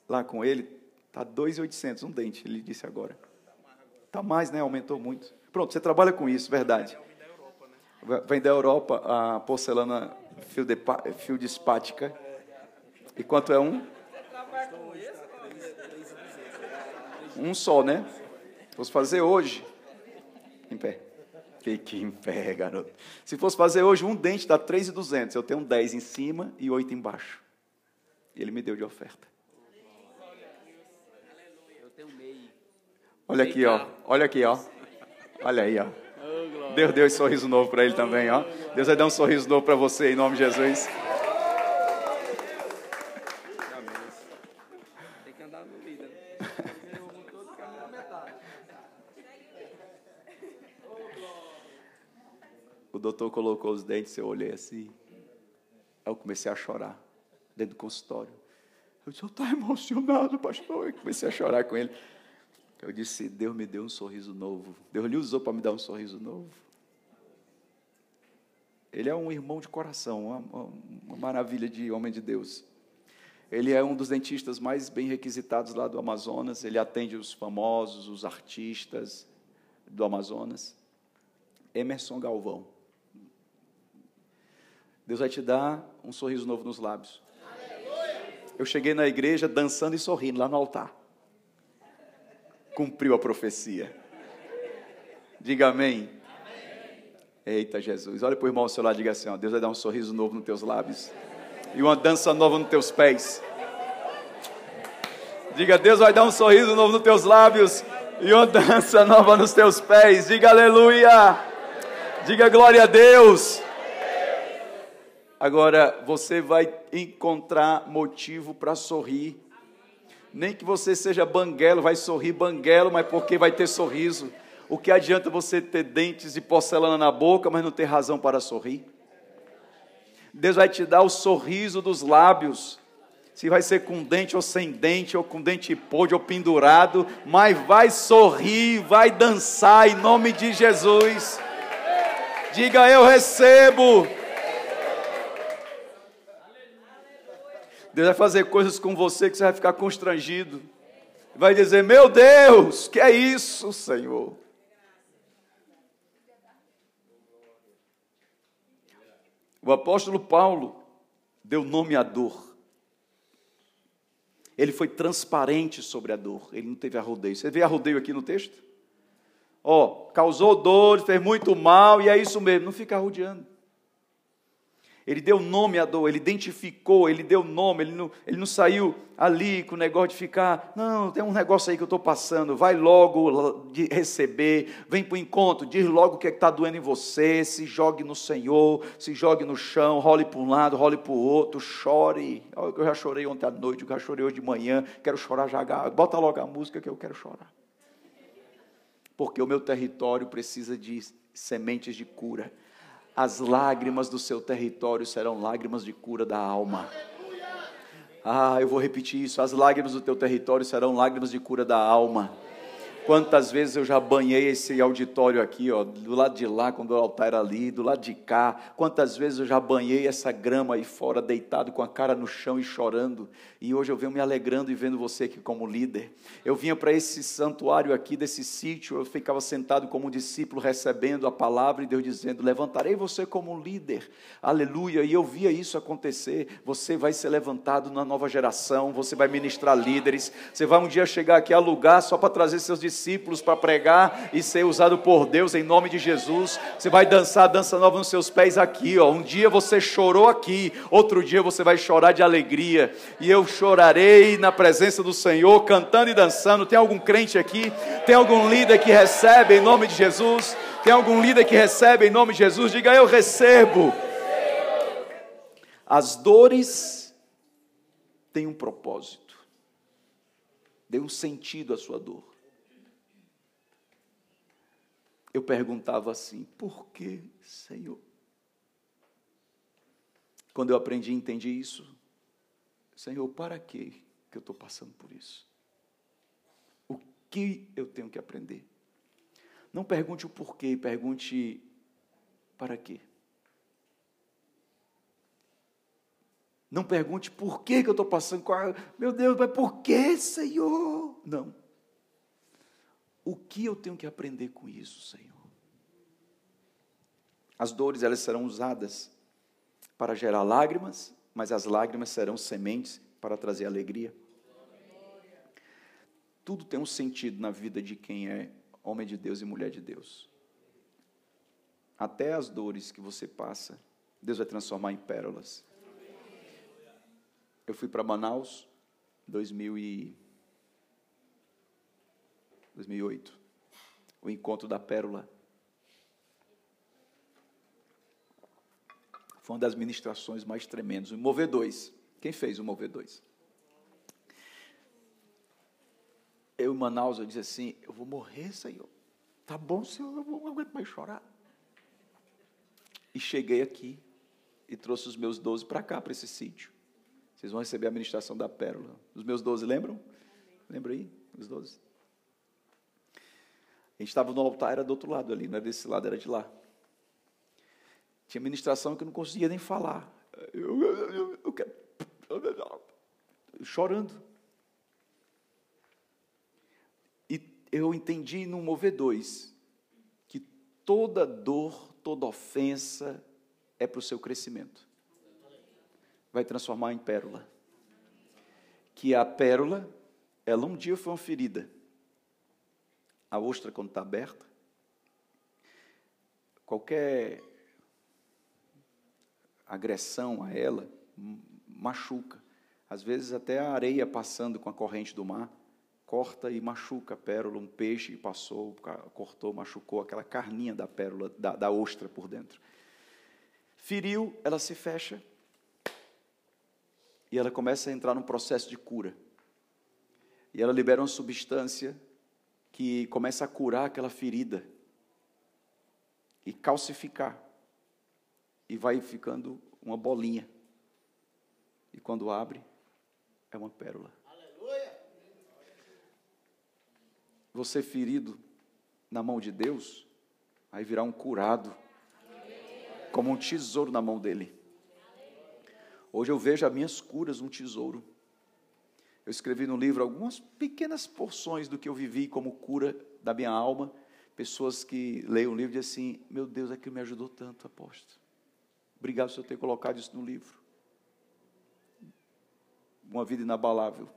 lá com ele, tá 2.800 um dente, ele disse agora. Tá mais, né? Aumentou muito. Pronto, você trabalha com isso, verdade. Vem da Europa a porcelana fio de, fio de espática. E quanto é um? Um só, né? Fosse fazer hoje. Em pé. Fique em pé, garoto. Se fosse fazer hoje, um dente dá 3,200. Eu tenho 10 em cima e 8 embaixo. E ele me deu de oferta. Olha aqui, ó. Olha aqui, ó. Olha aí, ó. Deus deu esse sorriso novo para ele também, ó. Deus vai dar um sorriso novo para você em nome de Jesus. Tem que andar no líder. O doutor colocou os dentes, eu olhei assim. Aí eu comecei a chorar dentro do consultório. Eu disse, eu estou emocionado, pastor. Eu comecei a chorar com ele. Eu disse, Deus me deu um sorriso novo. Deus lhe usou para me dar um sorriso novo. Ele é um irmão de coração, uma, uma maravilha de homem de Deus. Ele é um dos dentistas mais bem requisitados lá do Amazonas. Ele atende os famosos, os artistas do Amazonas. Emerson Galvão. Deus vai te dar um sorriso novo nos lábios. Eu cheguei na igreja dançando e sorrindo lá no altar. Cumpriu a profecia. Diga amém. Eita Jesus, olha para o irmão ao seu lado e diga assim: ó, Deus vai dar um sorriso novo nos teus lábios e uma dança nova nos teus pés. Diga, Deus vai dar um sorriso novo nos teus lábios e uma dança nova nos teus pés. Diga aleluia. Diga glória a Deus. Agora você vai encontrar motivo para sorrir. Nem que você seja banguelo, vai sorrir banguelo, mas porque vai ter sorriso. O que adianta você ter dentes de porcelana na boca, mas não ter razão para sorrir? Deus vai te dar o sorriso dos lábios. Se vai ser com dente ou sem dente, ou com dente podre ou pendurado, mas vai sorrir, vai dançar em nome de Jesus. Diga eu recebo. Deus vai fazer coisas com você que você vai ficar constrangido. Vai dizer: Meu Deus, que é isso, Senhor? O apóstolo Paulo deu nome à dor. Ele foi transparente sobre a dor. Ele não teve arrodeio. Você vê arrodeio aqui no texto? Ó, oh, causou dor, fez muito mal, e é isso mesmo. Não fica arrodeando. Ele deu nome à dor, ele identificou, ele deu nome, ele não, ele não saiu ali com o negócio de ficar, não, tem um negócio aí que eu estou passando, vai logo de receber, vem para o encontro, diz logo o que é está doendo em você, se jogue no Senhor, se jogue no chão, role para um lado, role para o outro, chore. Eu já chorei ontem à noite, eu já chorei hoje de manhã, quero chorar já, bota logo a música que eu quero chorar. Porque o meu território precisa de sementes de cura as lágrimas do seu território serão lágrimas de cura da alma. Ah, eu vou repetir isso: as lágrimas do teu território serão lágrimas de cura da alma. Quantas vezes eu já banhei esse auditório aqui, ó, do lado de lá, quando o altar era ali, do lado de cá. Quantas vezes eu já banhei essa grama aí fora, deitado com a cara no chão e chorando. E hoje eu venho me alegrando e vendo você aqui como líder. Eu vinha para esse santuário aqui, desse sítio, eu ficava sentado como um discípulo, recebendo a palavra e Deus dizendo: Levantarei você como líder. Aleluia. E eu via isso acontecer. Você vai ser levantado na nova geração, você vai ministrar líderes. Você vai um dia chegar aqui a lugar só para trazer seus discípulos discípulos para pregar e ser usado por Deus em nome de Jesus. Você vai dançar dança nova nos seus pés aqui, ó. Um dia você chorou aqui, outro dia você vai chorar de alegria. E eu chorarei na presença do Senhor, cantando e dançando. Tem algum crente aqui? Tem algum líder que recebe em nome de Jesus? Tem algum líder que recebe em nome de Jesus? Diga eu recebo. As dores têm um propósito. Dê um sentido à sua dor eu perguntava assim: por que, Senhor? Quando eu aprendi e entendi isso, Senhor, para que eu estou passando por isso? O que eu tenho que aprender? Não pergunte o porquê, pergunte para quê. Não pergunte por que, que eu estou passando. Meu Deus, mas por que, Senhor? Não. O que eu tenho que aprender com isso, Senhor? As dores elas serão usadas para gerar lágrimas, mas as lágrimas serão sementes para trazer alegria. Tudo tem um sentido na vida de quem é homem de Deus e mulher de Deus. Até as dores que você passa, Deus vai transformar em pérolas. Eu fui para Manaus, 2000 e 2008. O encontro da pérola. Foi uma das ministrações mais tremendas. O Mover 2. Quem fez o Mover 2? Eu em Manaus, eu disse assim, eu vou morrer, Senhor. Tá bom, Senhor, eu não aguento mais chorar. E cheguei aqui e trouxe os meus doze para cá, para esse sítio. Vocês vão receber a ministração da pérola. Os meus doze, lembram? Lembra aí? Os doze. A gente estava no altar, era do outro lado ali, não era desse lado, era de lá. Tinha ministração que eu não conseguia nem falar. Eu, eu, eu, eu quero. Chorando. E eu entendi no Mover 2 que toda dor, toda ofensa é para o seu crescimento. Vai transformar em pérola. Que a pérola, ela um dia foi uma ferida. A ostra, quando está aberta, qualquer agressão a ela machuca. Às vezes até a areia passando com a corrente do mar corta e machuca a pérola, um peixe passou, cortou, machucou aquela carninha da pérola, da, da ostra por dentro. Feriu, ela se fecha e ela começa a entrar num processo de cura. E ela libera uma substância que começa a curar aquela ferida e calcificar. E vai ficando uma bolinha. E quando abre, é uma pérola. você ferido na mão de Deus, vai virar um curado, como um tesouro na mão dele. Hoje eu vejo as minhas curas um tesouro. Eu escrevi no livro algumas pequenas porções do que eu vivi como cura da minha alma. Pessoas que leem o livro dizem assim: Meu Deus, aquilo me ajudou tanto, apóstolo. Obrigado por ter colocado isso no livro. Uma vida inabalável.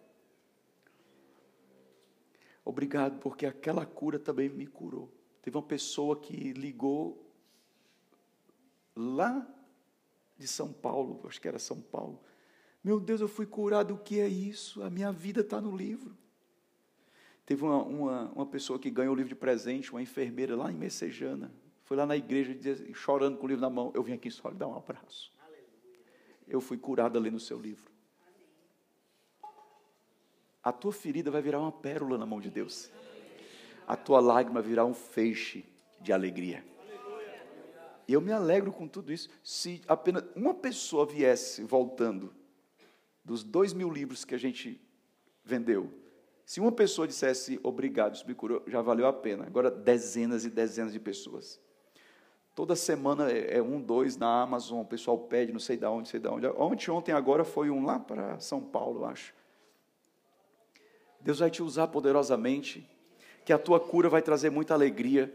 Obrigado, porque aquela cura também me curou. Teve uma pessoa que ligou lá de São Paulo, acho que era São Paulo. Meu Deus, eu fui curado, o que é isso? A minha vida está no livro. Teve uma, uma, uma, pessoa que ganhou o livro de presente, uma enfermeira lá em Messejana. Foi lá na igreja chorando com o livro na mão. Eu vim aqui só lhe dar um abraço. Eu fui curado ali no seu livro a tua ferida vai virar uma pérola na mão de Deus. A tua lágrima virá um feixe de alegria. E eu me alegro com tudo isso. Se apenas uma pessoa viesse voltando dos dois mil livros que a gente vendeu, se uma pessoa dissesse obrigado, isso me curou, já valeu a pena. Agora, dezenas e dezenas de pessoas. Toda semana é, é um, dois na Amazon, o pessoal pede, não sei de onde, sei de onde. Ontem, ontem, agora foi um lá para São Paulo, acho. Deus vai te usar poderosamente, que a tua cura vai trazer muita alegria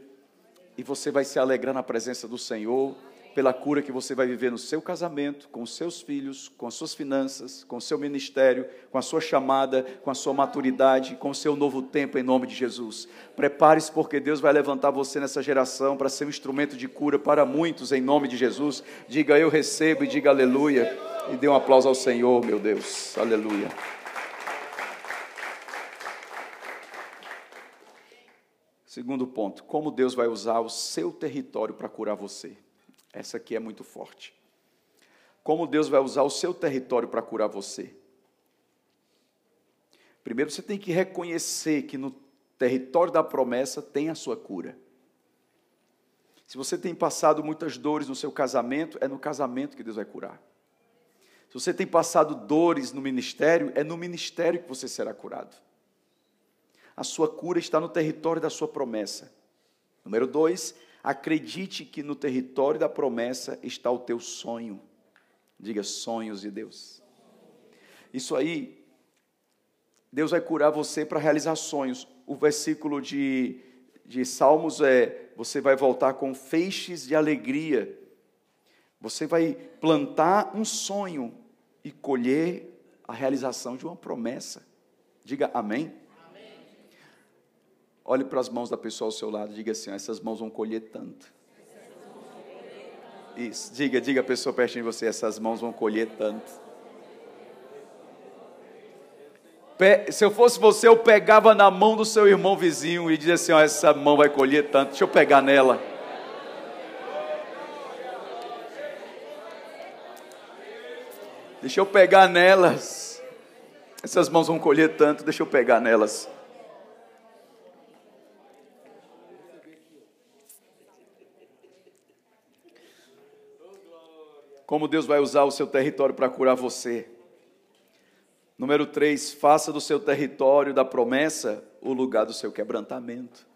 e você vai se alegrar na presença do Senhor pela cura que você vai viver no seu casamento, com os seus filhos, com as suas finanças, com o seu ministério, com a sua chamada, com a sua maturidade, com o seu novo tempo em nome de Jesus. Prepare-se porque Deus vai levantar você nessa geração para ser um instrumento de cura para muitos em nome de Jesus. Diga eu recebo e diga aleluia e dê um aplauso ao Senhor, meu Deus. Aleluia. Segundo ponto, como Deus vai usar o seu território para curar você. Essa aqui é muito forte. Como Deus vai usar o seu território para curar você. Primeiro você tem que reconhecer que no território da promessa tem a sua cura. Se você tem passado muitas dores no seu casamento, é no casamento que Deus vai curar. Se você tem passado dores no ministério, é no ministério que você será curado a sua cura está no território da sua promessa. Número dois, acredite que no território da promessa está o teu sonho. Diga sonhos de Deus. Isso aí, Deus vai curar você para realizar sonhos. O versículo de, de Salmos é: você vai voltar com feixes de alegria. Você vai plantar um sonho e colher a realização de uma promessa. Diga amém. Olhe para as mãos da pessoa ao seu lado e diga assim: essas mãos vão colher tanto. Isso, diga, diga a pessoa pertinho de você: essas mãos vão colher tanto. Se eu fosse você, eu pegava na mão do seu irmão vizinho e dizia assim: ó, essa mão vai colher tanto, deixa eu pegar nela. Deixa eu pegar nelas. Essas mãos vão colher tanto, deixa eu pegar nelas. Como Deus vai usar o seu território para curar você. Número 3, faça do seu território da promessa o lugar do seu quebrantamento.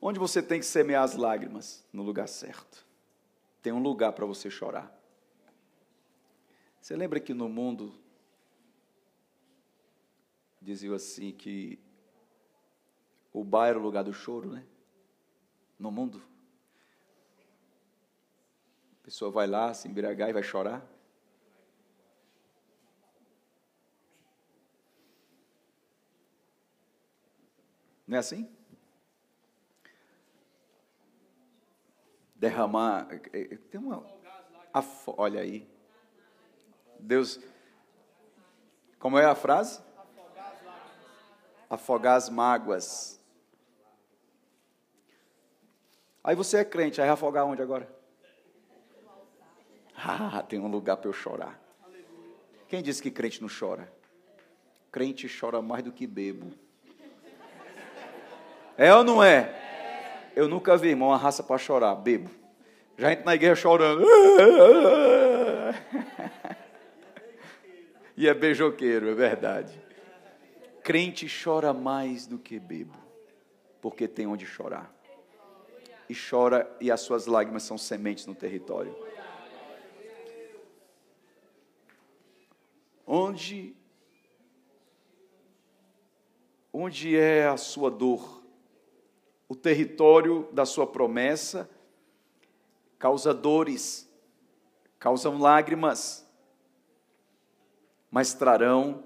Onde você tem que semear as lágrimas? No lugar certo. Tem um lugar para você chorar. Você lembra que no mundo diziam assim que o bar era o lugar do choro, né? No mundo. Pessoa vai lá, se embriagar e vai chorar. Não é assim? Derramar. É, é, tem uma. Olha aí. Deus. Como é a frase? Afogar as mágoas. Aí você é crente, aí afogar onde agora? Ah, tem um lugar para eu chorar. Quem disse que crente não chora? Crente chora mais do que bebo. É ou não é? Eu nunca vi, irmão, uma raça para chorar, bebo. Já entra na igreja chorando. e é beijoqueiro, é verdade. Crente chora mais do que bebo, porque tem onde chorar. E chora, e as suas lágrimas são sementes no território. Onde, onde é a sua dor? o território da sua promessa, causa dores, causam lágrimas, mas trarão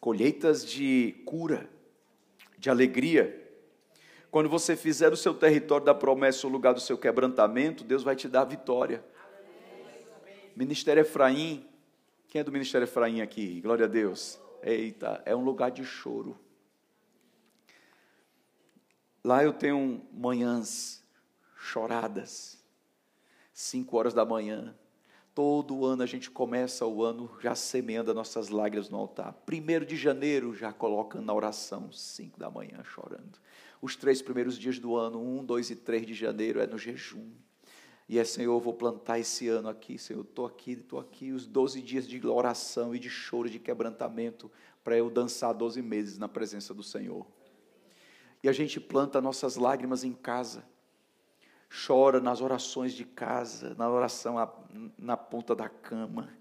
colheitas de cura, de alegria. Quando você fizer o seu território da promessa o lugar do seu quebrantamento, Deus vai te dar vitória. Ministério Efraim, quem é do Ministério Efraim aqui? Glória a Deus. Eita, é um lugar de choro. Lá eu tenho manhãs choradas, cinco horas da manhã. Todo ano a gente começa o ano já semeando as nossas lágrimas no altar. Primeiro de janeiro já colocando na oração, cinco da manhã chorando. Os três primeiros dias do ano, um, dois e três de janeiro, é no jejum. E é, Senhor, eu vou plantar esse ano aqui, Senhor, estou aqui, estou aqui, os doze dias de oração e de choro, de quebrantamento, para eu dançar doze meses na presença do Senhor. E a gente planta nossas lágrimas em casa, chora nas orações de casa, na oração na ponta da cama,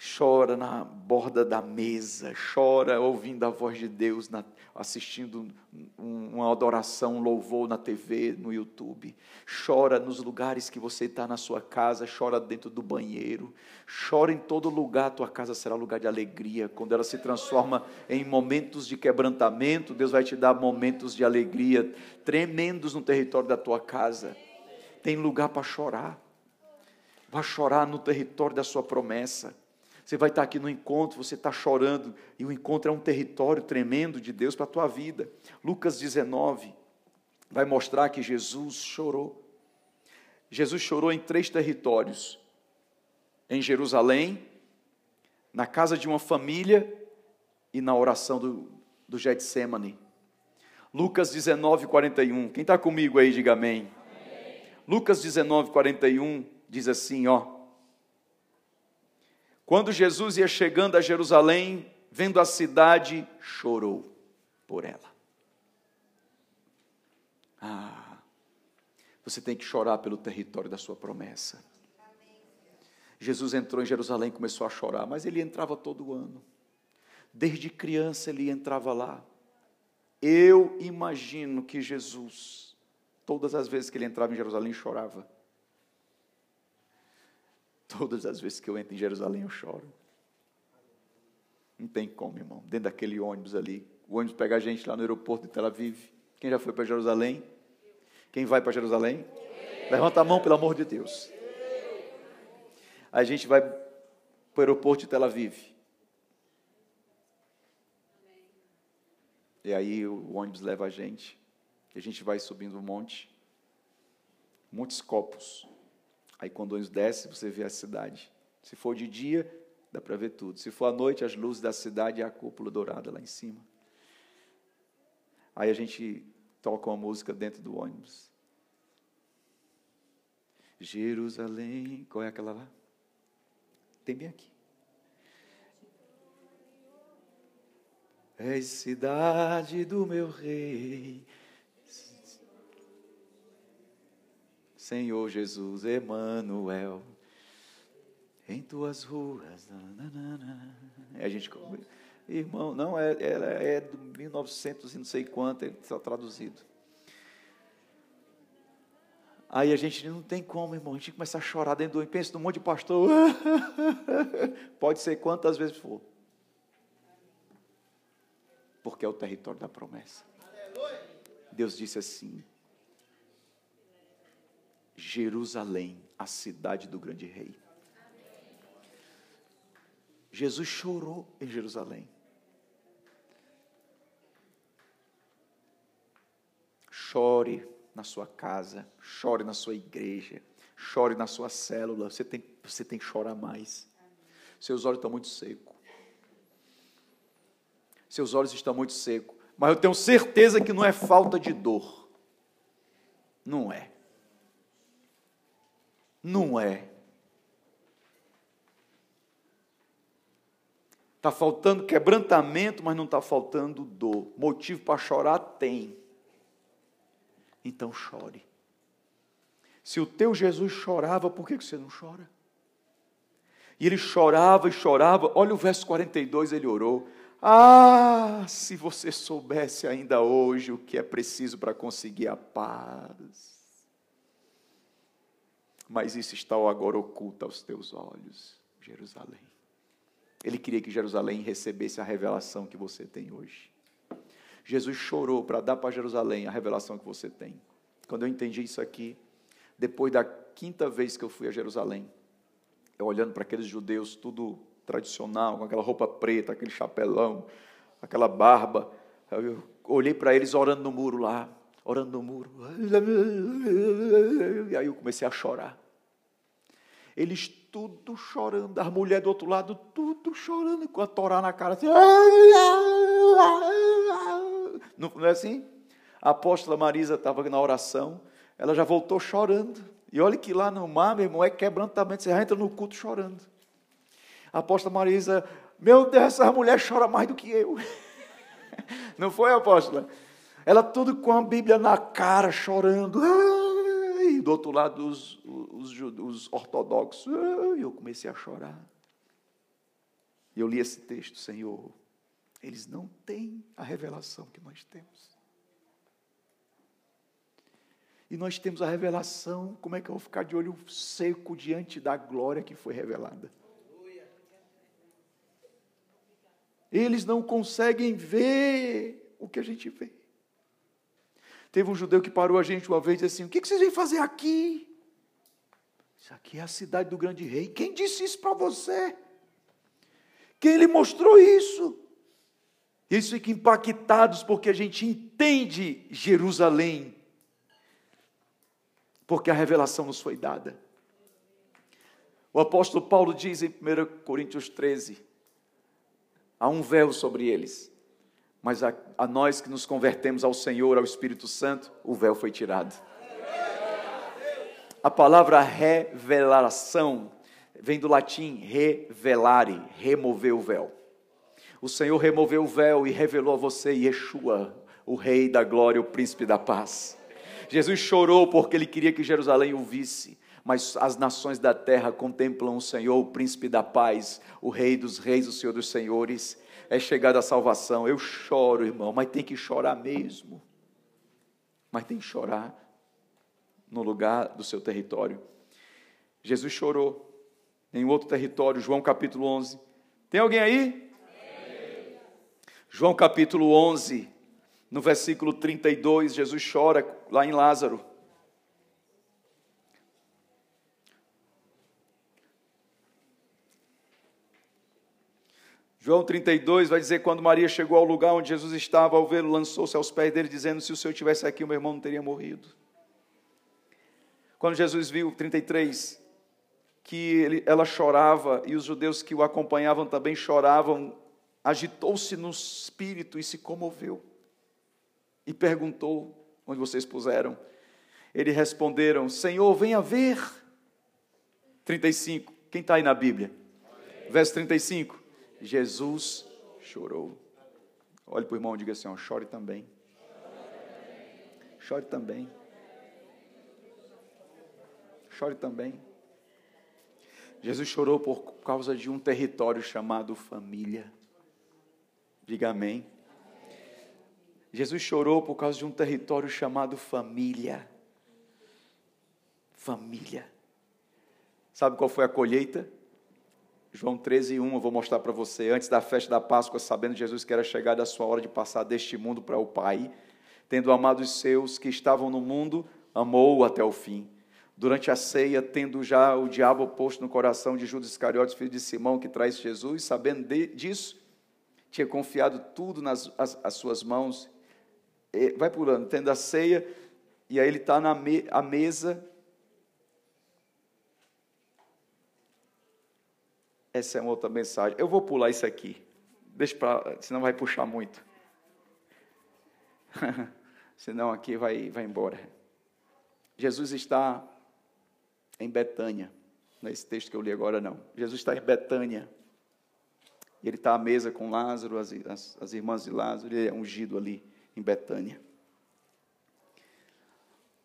chora na borda da mesa, chora ouvindo a voz de Deus, na, assistindo uma adoração, um louvor na TV, no YouTube, chora nos lugares que você está na sua casa, chora dentro do banheiro, chora em todo lugar, a tua casa será lugar de alegria, quando ela se transforma em momentos de quebrantamento, Deus vai te dar momentos de alegria tremendos no território da tua casa, tem lugar para chorar, vai chorar no território da sua promessa, você vai estar aqui no encontro, você está chorando, e o encontro é um território tremendo de Deus para a tua vida. Lucas 19 vai mostrar que Jesus chorou. Jesus chorou em três territórios: em Jerusalém, na casa de uma família e na oração do, do Getsemane. Lucas 19, 41. Quem está comigo aí, diga amém. amém. Lucas 19, 41 diz assim: ó. Quando Jesus ia chegando a Jerusalém, vendo a cidade, chorou por ela. Ah, você tem que chorar pelo território da sua promessa. Jesus entrou em Jerusalém e começou a chorar, mas ele entrava todo ano. Desde criança ele entrava lá. Eu imagino que Jesus, todas as vezes que ele entrava em Jerusalém, chorava. Todas as vezes que eu entro em Jerusalém, eu choro. Não tem como, irmão. Dentro daquele ônibus ali. O ônibus pega a gente lá no aeroporto de Tel Aviv. Quem já foi para Jerusalém? Quem vai para Jerusalém? Levanta a mão, pelo amor de Deus. A gente vai para o aeroporto de Tel Aviv. E aí o ônibus leva a gente, e a gente vai subindo o monte, muitos copos. Aí quando o ônibus desce, você vê a cidade. Se for de dia, dá para ver tudo. Se for à noite, as luzes da cidade e a cúpula dourada lá em cima. Aí a gente toca uma música dentro do ônibus. Jerusalém, qual é aquela lá? Tem bem aqui. És cidade do meu rei, Senhor Jesus Emanuel, em tuas ruas. Nananana. A gente, irmão, não, é, ela é de 1900 e não sei quanto, está traduzido. Aí a gente não tem como, irmão, a gente começa a chorar dentro do pensa num monte de pastor. Pode ser quantas vezes for. Porque é o território da promessa. Deus disse assim: Jerusalém, a cidade do grande rei. Jesus chorou em Jerusalém. Chore na sua casa, chore na sua igreja, chore na sua célula. Você tem, você tem que chorar mais. Seus olhos estão muito secos. Seus olhos estão muito secos. Mas eu tenho certeza que não é falta de dor. Não é. Não é. Está faltando quebrantamento, mas não está faltando dor. Motivo para chorar tem. Então chore. Se o teu Jesus chorava, por que você não chora? E ele chorava e chorava. Olha o verso 42, ele orou. Ah, se você soubesse ainda hoje o que é preciso para conseguir a paz. Mas isso está agora oculto aos teus olhos, Jerusalém. Ele queria que Jerusalém recebesse a revelação que você tem hoje. Jesus chorou para dar para Jerusalém a revelação que você tem. Quando eu entendi isso aqui, depois da quinta vez que eu fui a Jerusalém, eu olhando para aqueles judeus, tudo tradicional, com aquela roupa preta, aquele chapelão, aquela barba, eu olhei para eles orando no muro lá, orando no muro. E aí eu comecei a chorar. Eles tudo chorando, as mulheres do outro lado tudo chorando, com a Torá na cara assim. Não, não é assim? A apóstola Marisa estava na oração, ela já voltou chorando. E olha que lá no mar, meu irmão, é quebrantamento, você já entra no culto chorando. A apóstola Marisa, meu Deus, essa mulher chora mais do que eu. Não foi, apóstola? Ela tudo com a Bíblia na cara, chorando. E do outro lado, os, os, os ortodoxos. E eu comecei a chorar. E eu li esse texto, Senhor. Eles não têm a revelação que nós temos. E nós temos a revelação, como é que eu vou ficar de olho seco diante da glória que foi revelada? Eles não conseguem ver o que a gente vê. Teve um judeu que parou a gente uma vez e disse assim: O que vocês vêm fazer aqui? Isso aqui é a cidade do grande rei. Quem disse isso para você? Quem lhe mostrou isso? Eles ficam impactados porque a gente entende Jerusalém, porque a revelação nos foi dada. O apóstolo Paulo diz em 1 Coríntios 13: há um véu sobre eles, mas a, a nós que nos convertemos ao Senhor, ao Espírito Santo, o véu foi tirado. A palavra revelação vem do latim revelare, remover o véu. O Senhor removeu o véu e revelou a você Yeshua, o Rei da glória, o Príncipe da paz. Jesus chorou porque ele queria que Jerusalém o visse, mas as nações da terra contemplam o Senhor, o Príncipe da paz, o Rei dos reis, o Senhor dos senhores. É chegada a salvação. Eu choro, irmão, mas tem que chorar mesmo. Mas tem que chorar no lugar do seu território. Jesus chorou em outro território, João capítulo 11. Tem alguém aí? João capítulo 11, no versículo 32, Jesus chora lá em Lázaro. João 32 vai dizer: quando Maria chegou ao lugar onde Jesus estava, ao vê-lo, lançou-se aos pés dele, dizendo: Se o Senhor tivesse aqui, o meu irmão não teria morrido. Quando Jesus viu, 33, que ele, ela chorava e os judeus que o acompanhavam também choravam, agitou-se no espírito e se comoveu. E perguntou: Onde vocês puseram? Eles responderam: Senhor, venha ver. 35. Quem está aí na Bíblia? Verso 35. Jesus chorou. Olhe para o irmão e diga assim: ó, chore também. Chore também. Chore também. Jesus chorou por causa de um território chamado família. Diga amém. Jesus chorou por causa de um território chamado família. Família. Sabe qual foi a colheita? João 13, 1, eu vou mostrar para você. Antes da festa da Páscoa, sabendo Jesus que era chegada a sua hora de passar deste mundo para o Pai, tendo amado os seus que estavam no mundo, amou-o até o fim. Durante a ceia, tendo já o diabo posto no coração de Judas Iscariotes, filho de Simão, que traz Jesus, sabendo de, disso, tinha confiado tudo nas as, as suas mãos. Vai pulando, tendo a ceia, e aí ele está na me, a mesa Essa é uma outra mensagem. Eu vou pular isso aqui. Deixa para, senão vai puxar muito. senão aqui vai, vai embora. Jesus está em Betânia. Não é esse texto que eu li agora, não. Jesus está em Betânia. E ele está à mesa com Lázaro, as, as, as irmãs de Lázaro, ele é ungido ali em Betânia.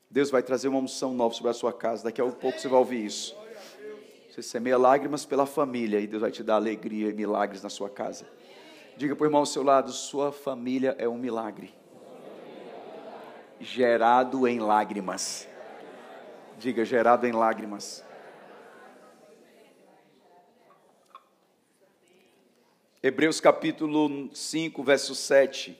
Deus vai trazer uma unção nova sobre a sua casa. Daqui a pouco você vai ouvir isso. Você semeia lágrimas pela família e Deus vai te dar alegria e milagres na sua casa. Diga para o irmão ao seu lado: sua família é um milagre. Gerado em lágrimas. Diga, gerado em lágrimas. Hebreus capítulo 5, verso 7.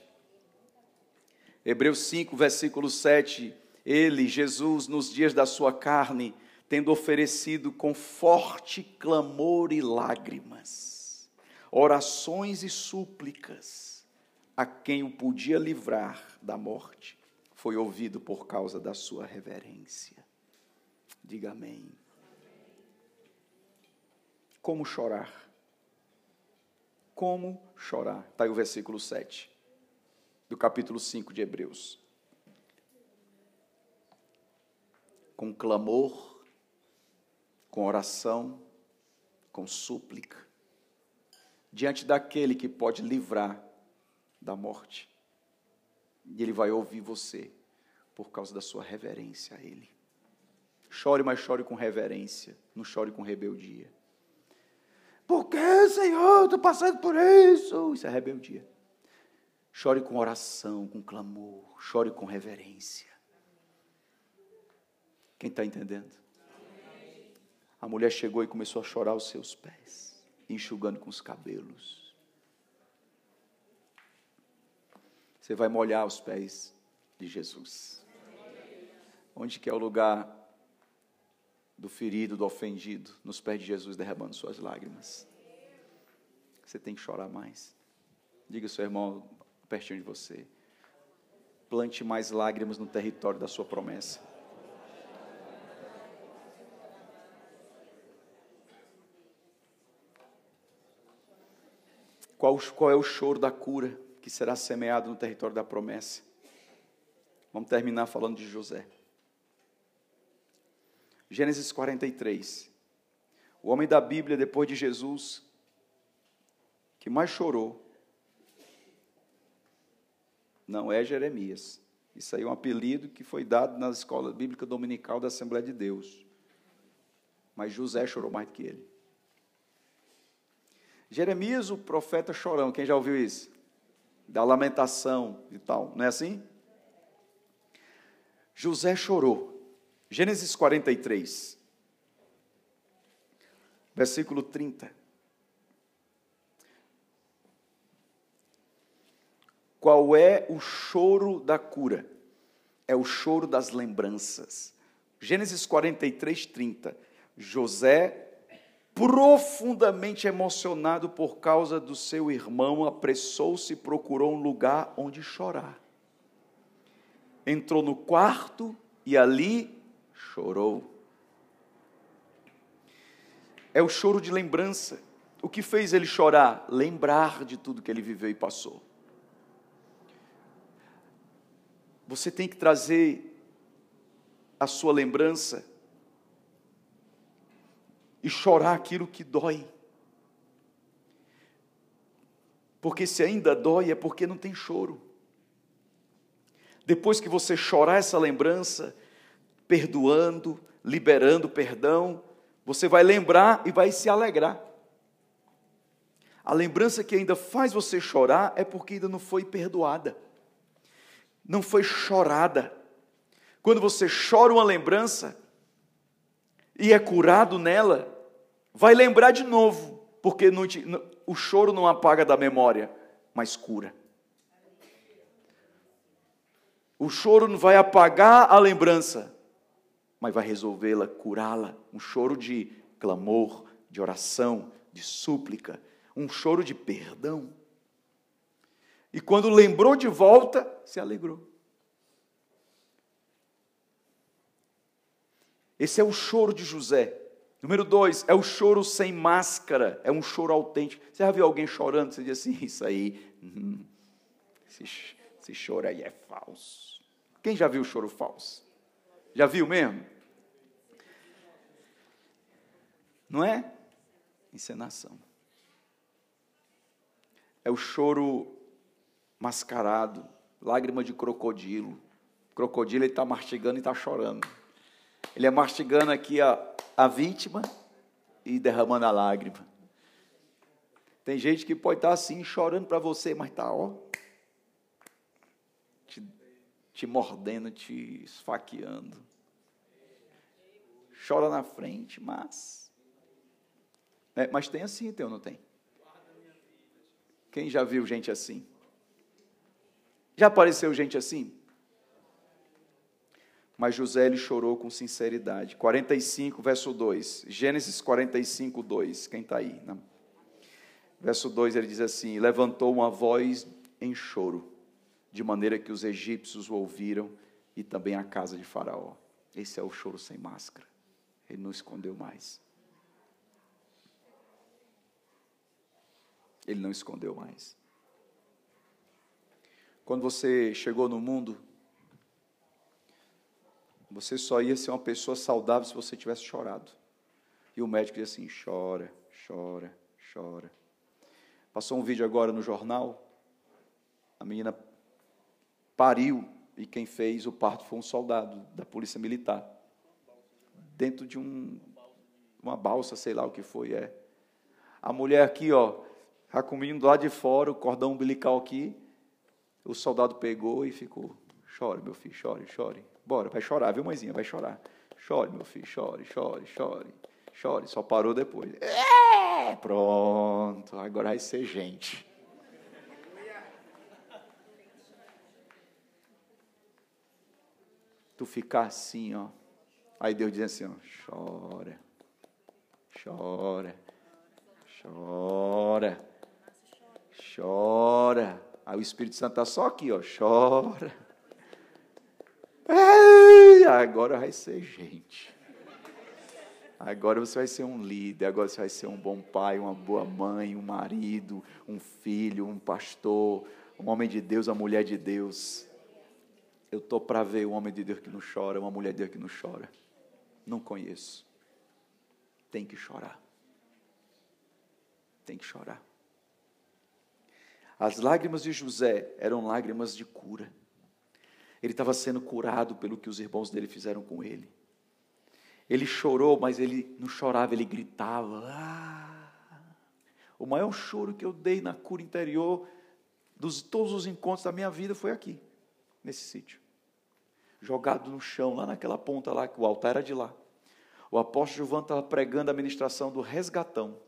Hebreus 5, versículo 7. Ele, Jesus, nos dias da sua carne, tendo oferecido com forte clamor e lágrimas, orações e súplicas a quem o podia livrar da morte, foi ouvido por causa da sua reverência. Diga amém. Como chorar? Como chorar? Está aí o versículo 7 do capítulo 5 de Hebreus. Com clamor com oração, com súplica, diante daquele que pode livrar da morte. E ele vai ouvir você por causa da sua reverência a ele. Chore, mas chore com reverência, não chore com rebeldia. Por que, Senhor? Estou passando por isso. Isso é rebeldia. Chore com oração, com clamor. Chore com reverência. Quem está entendendo? A mulher chegou e começou a chorar aos seus pés, enxugando com os cabelos. Você vai molhar os pés de Jesus. Onde que é o lugar do ferido, do ofendido? Nos pés de Jesus, derramando suas lágrimas. Você tem que chorar mais. Diga ao seu irmão pertinho de você. Plante mais lágrimas no território da sua promessa. Qual, qual é o choro da cura que será semeado no território da promessa? Vamos terminar falando de José. Gênesis 43. O homem da Bíblia, depois de Jesus, que mais chorou, não é Jeremias. Isso aí é um apelido que foi dado na escola bíblica dominical da Assembleia de Deus. Mas José chorou mais do que ele. Jeremias, o profeta chorão, quem já ouviu isso? Da lamentação e tal, não é assim? José chorou. Gênesis 43, versículo 30. Qual é o choro da cura? É o choro das lembranças. Gênesis 43, 30. José profundamente emocionado por causa do seu irmão, apressou-se e procurou um lugar onde chorar. Entrou no quarto e ali chorou. É o choro de lembrança. O que fez ele chorar? Lembrar de tudo que ele viveu e passou. Você tem que trazer a sua lembrança e chorar aquilo que dói. Porque se ainda dói é porque não tem choro. Depois que você chorar essa lembrança, perdoando, liberando perdão, você vai lembrar e vai se alegrar. A lembrança que ainda faz você chorar é porque ainda não foi perdoada, não foi chorada. Quando você chora uma lembrança e é curado nela, vai lembrar de novo, porque não o choro não apaga da memória, mas cura. O choro não vai apagar a lembrança, mas vai resolvê-la, curá-la. Um choro de clamor, de oração, de súplica, um choro de perdão. E quando lembrou de volta, se alegrou. Esse é o choro de José. Número dois, é o choro sem máscara, é um choro autêntico. Você já viu alguém chorando? Você diz assim: Isso aí, hum, esse, esse choro aí é falso. Quem já viu o choro falso? Já viu mesmo? Não é? Encenação. É o choro mascarado, lágrima de crocodilo. O crocodilo está mastigando e está chorando. Ele é mastigando aqui a, a vítima e derramando a lágrima. Tem gente que pode estar assim, chorando para você, mas está, ó, te, te mordendo, te esfaqueando. Chora na frente, mas. É, mas tem assim, tem ou não tem? Quem já viu gente assim? Já apareceu gente assim? Mas José ele chorou com sinceridade. 45, verso 2. Gênesis 45, 2. Quem está aí? Não. Verso 2 ele diz assim: Levantou uma voz em choro, de maneira que os egípcios o ouviram e também a casa de Faraó. Esse é o choro sem máscara. Ele não escondeu mais. Ele não escondeu mais. Quando você chegou no mundo, você só ia ser uma pessoa saudável se você tivesse chorado. E o médico dizia assim: chora, chora, chora. Passou um vídeo agora no jornal. A menina pariu e quem fez o parto foi um soldado da polícia militar. Dentro de um, uma balsa, sei lá o que foi, é. A mulher aqui, ó, já com o menino do lado de fora, o cordão umbilical aqui. O soldado pegou e ficou. Chore, meu filho, chore, chore. Bora, vai chorar, viu, mãezinha? Vai chorar. Chore, meu filho, chore, chore, chore. Chore, só parou depois. É, pronto, agora vai ser gente. Tu ficar assim, ó. Aí Deus diz assim, ó, chora, chora, chora, chora. Aí o Espírito Santo está só aqui, ó, chora. Ei, agora vai ser gente. Agora você vai ser um líder, agora você vai ser um bom pai, uma boa mãe, um marido, um filho, um pastor, um homem de Deus, uma mulher de Deus. Eu estou para ver um homem de Deus que não chora, uma mulher de Deus que não chora. Não conheço. Tem que chorar. Tem que chorar. As lágrimas de José eram lágrimas de cura. Ele estava sendo curado pelo que os irmãos dele fizeram com ele. Ele chorou, mas ele não chorava, ele gritava. Ah! O maior choro que eu dei na cura interior dos todos os encontros da minha vida foi aqui, nesse sítio. Jogado no chão, lá naquela ponta lá, que o altar era de lá. O apóstolo João estava pregando a ministração do resgatão.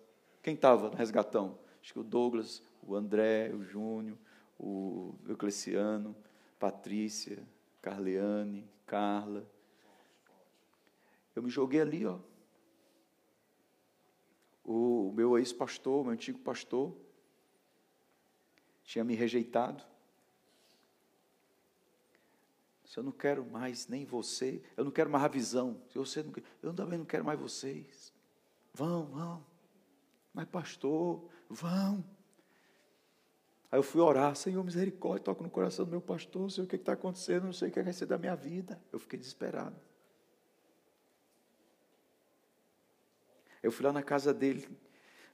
Quem estava no resgatão? Acho que o Douglas, o André, o Júnior, o Eucleciano, Patrícia, Carleane, Carla. Eu me joguei ali, ó. o meu ex-pastor, meu antigo pastor, tinha me rejeitado. Se eu não quero mais nem você, eu não quero mais a visão. Se você não, eu também não quero mais vocês. Vão, vão. Mas pastor, vão. Aí eu fui orar, Senhor, misericórdia, toca no coração do meu pastor, sei o que está acontecendo, não sei o que vai ser da minha vida. Eu fiquei desesperado. Eu fui lá na casa dele,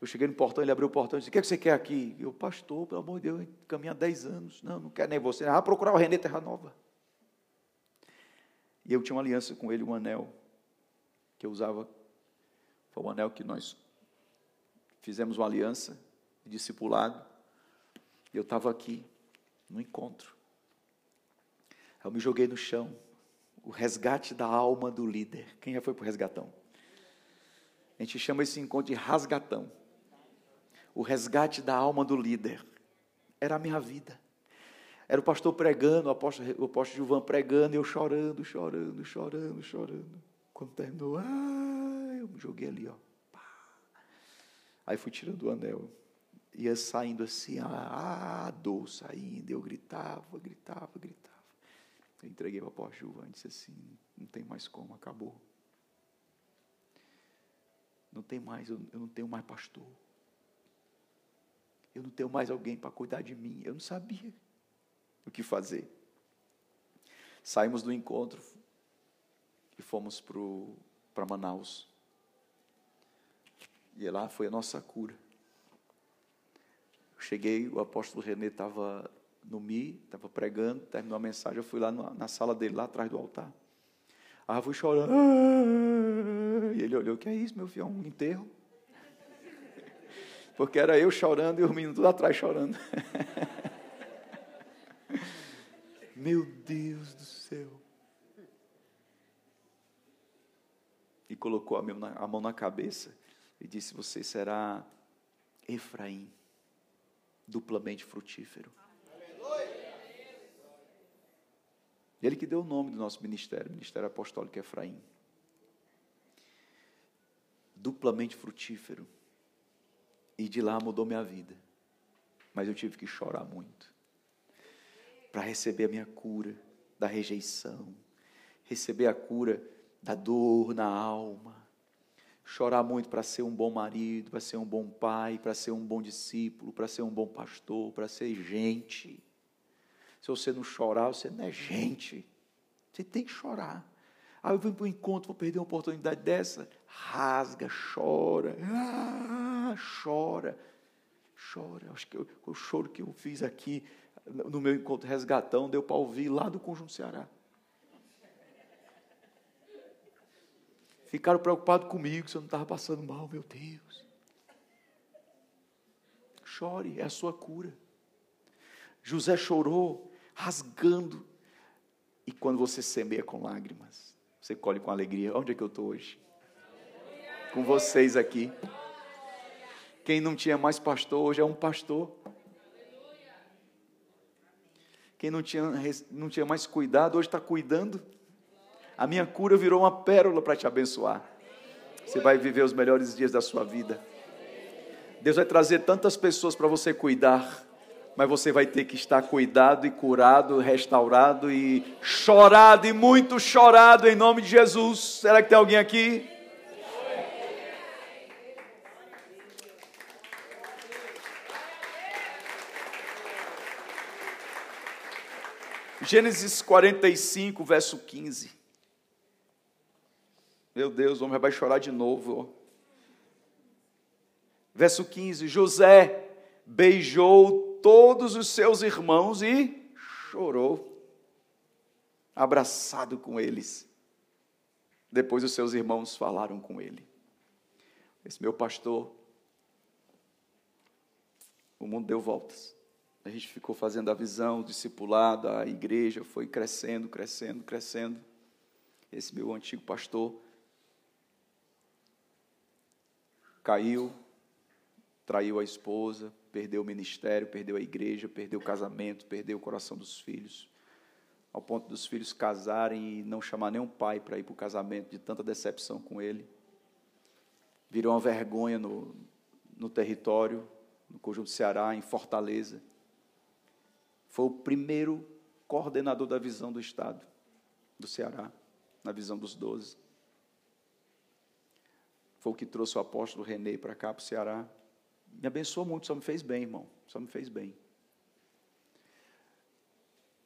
eu cheguei no portão, ele abriu o portão e disse, o que, é que você quer aqui? Eu, pastor, pelo amor de Deus, caminha há 10 anos. Não, não quero nem você. Ah, procurar o René Terra Nova. E eu tinha uma aliança com ele, um anel, que eu usava, foi um anel que nós fizemos uma aliança, discipulado. Eu estava aqui, no encontro. Eu me joguei no chão. O resgate da alma do líder. Quem já foi para o resgatão? A gente chama esse encontro de rasgatão. O resgate da alma do líder. Era a minha vida. Era o pastor pregando, o apóstolo, o apóstolo Gilvan pregando, e eu chorando, chorando, chorando, chorando. Quando terminou, ah, eu me joguei ali, ó. Aí fui tirando o anel ia saindo assim, a, a dor saindo, eu gritava, gritava, gritava. Eu entreguei para apóstolo Gilvan e disse assim, não tem mais como, acabou. Não tem mais, eu, eu não tenho mais pastor. Eu não tenho mais alguém para cuidar de mim. Eu não sabia o que fazer. Saímos do encontro e fomos para Manaus. E lá foi a nossa cura. Cheguei, o apóstolo René estava no Mi, estava pregando, terminou a mensagem, eu fui lá na, na sala dele, lá atrás do altar. Aí eu fui chorando. E ele olhou, que é isso, meu filho? É um enterro? Porque era eu chorando e o menino tudo atrás chorando. meu Deus do céu. E colocou a mão na cabeça e disse: Você será Efraim duplamente frutífero. Ele que deu o nome do nosso ministério, Ministério Apostólico Efraim. Duplamente frutífero. E de lá mudou minha vida. Mas eu tive que chorar muito. Para receber a minha cura da rejeição. Receber a cura da dor na alma chorar muito para ser um bom marido, para ser um bom pai, para ser um bom discípulo, para ser um bom pastor, para ser gente. Se você não chorar, você não é gente. Você tem que chorar. Aí ah, eu venho para o encontro, vou perder uma oportunidade dessa. Rasga, chora, ah, chora, chora. Acho que eu, o choro que eu fiz aqui no meu encontro resgatão deu para ouvir lá do Conjunto Ceará. Ficaram preocupados comigo, se eu não estava passando mal, meu Deus. Chore, é a sua cura. José chorou, rasgando. E quando você semeia com lágrimas, você colhe com alegria. Onde é que eu estou hoje? Com vocês aqui. Quem não tinha mais pastor, hoje é um pastor. Quem não tinha, não tinha mais cuidado, hoje está cuidando. A minha cura virou uma pérola para te abençoar. Você vai viver os melhores dias da sua vida. Deus vai trazer tantas pessoas para você cuidar, mas você vai ter que estar cuidado e curado, restaurado e chorado e muito chorado em nome de Jesus. Será que tem alguém aqui? Gênesis 45, verso 15. Meu Deus, o homem vai chorar de novo. Verso 15: José beijou todos os seus irmãos e chorou, abraçado com eles. Depois os seus irmãos falaram com ele. Esse meu pastor, o mundo deu voltas. A gente ficou fazendo a visão, o discipulado, a igreja foi crescendo, crescendo, crescendo. Esse meu antigo pastor caiu, traiu a esposa, perdeu o ministério, perdeu a igreja, perdeu o casamento, perdeu o coração dos filhos, ao ponto dos filhos casarem e não chamar nenhum pai para ir para o casamento, de tanta decepção com ele. virou uma vergonha no, no território, no conjunto Ceará, em Fortaleza. Foi o primeiro coordenador da visão do Estado, do Ceará, na visão dos doze. Foi o que trouxe o apóstolo René para cá, para o Ceará. Me abençoou muito, só me fez bem, irmão. Só me fez bem.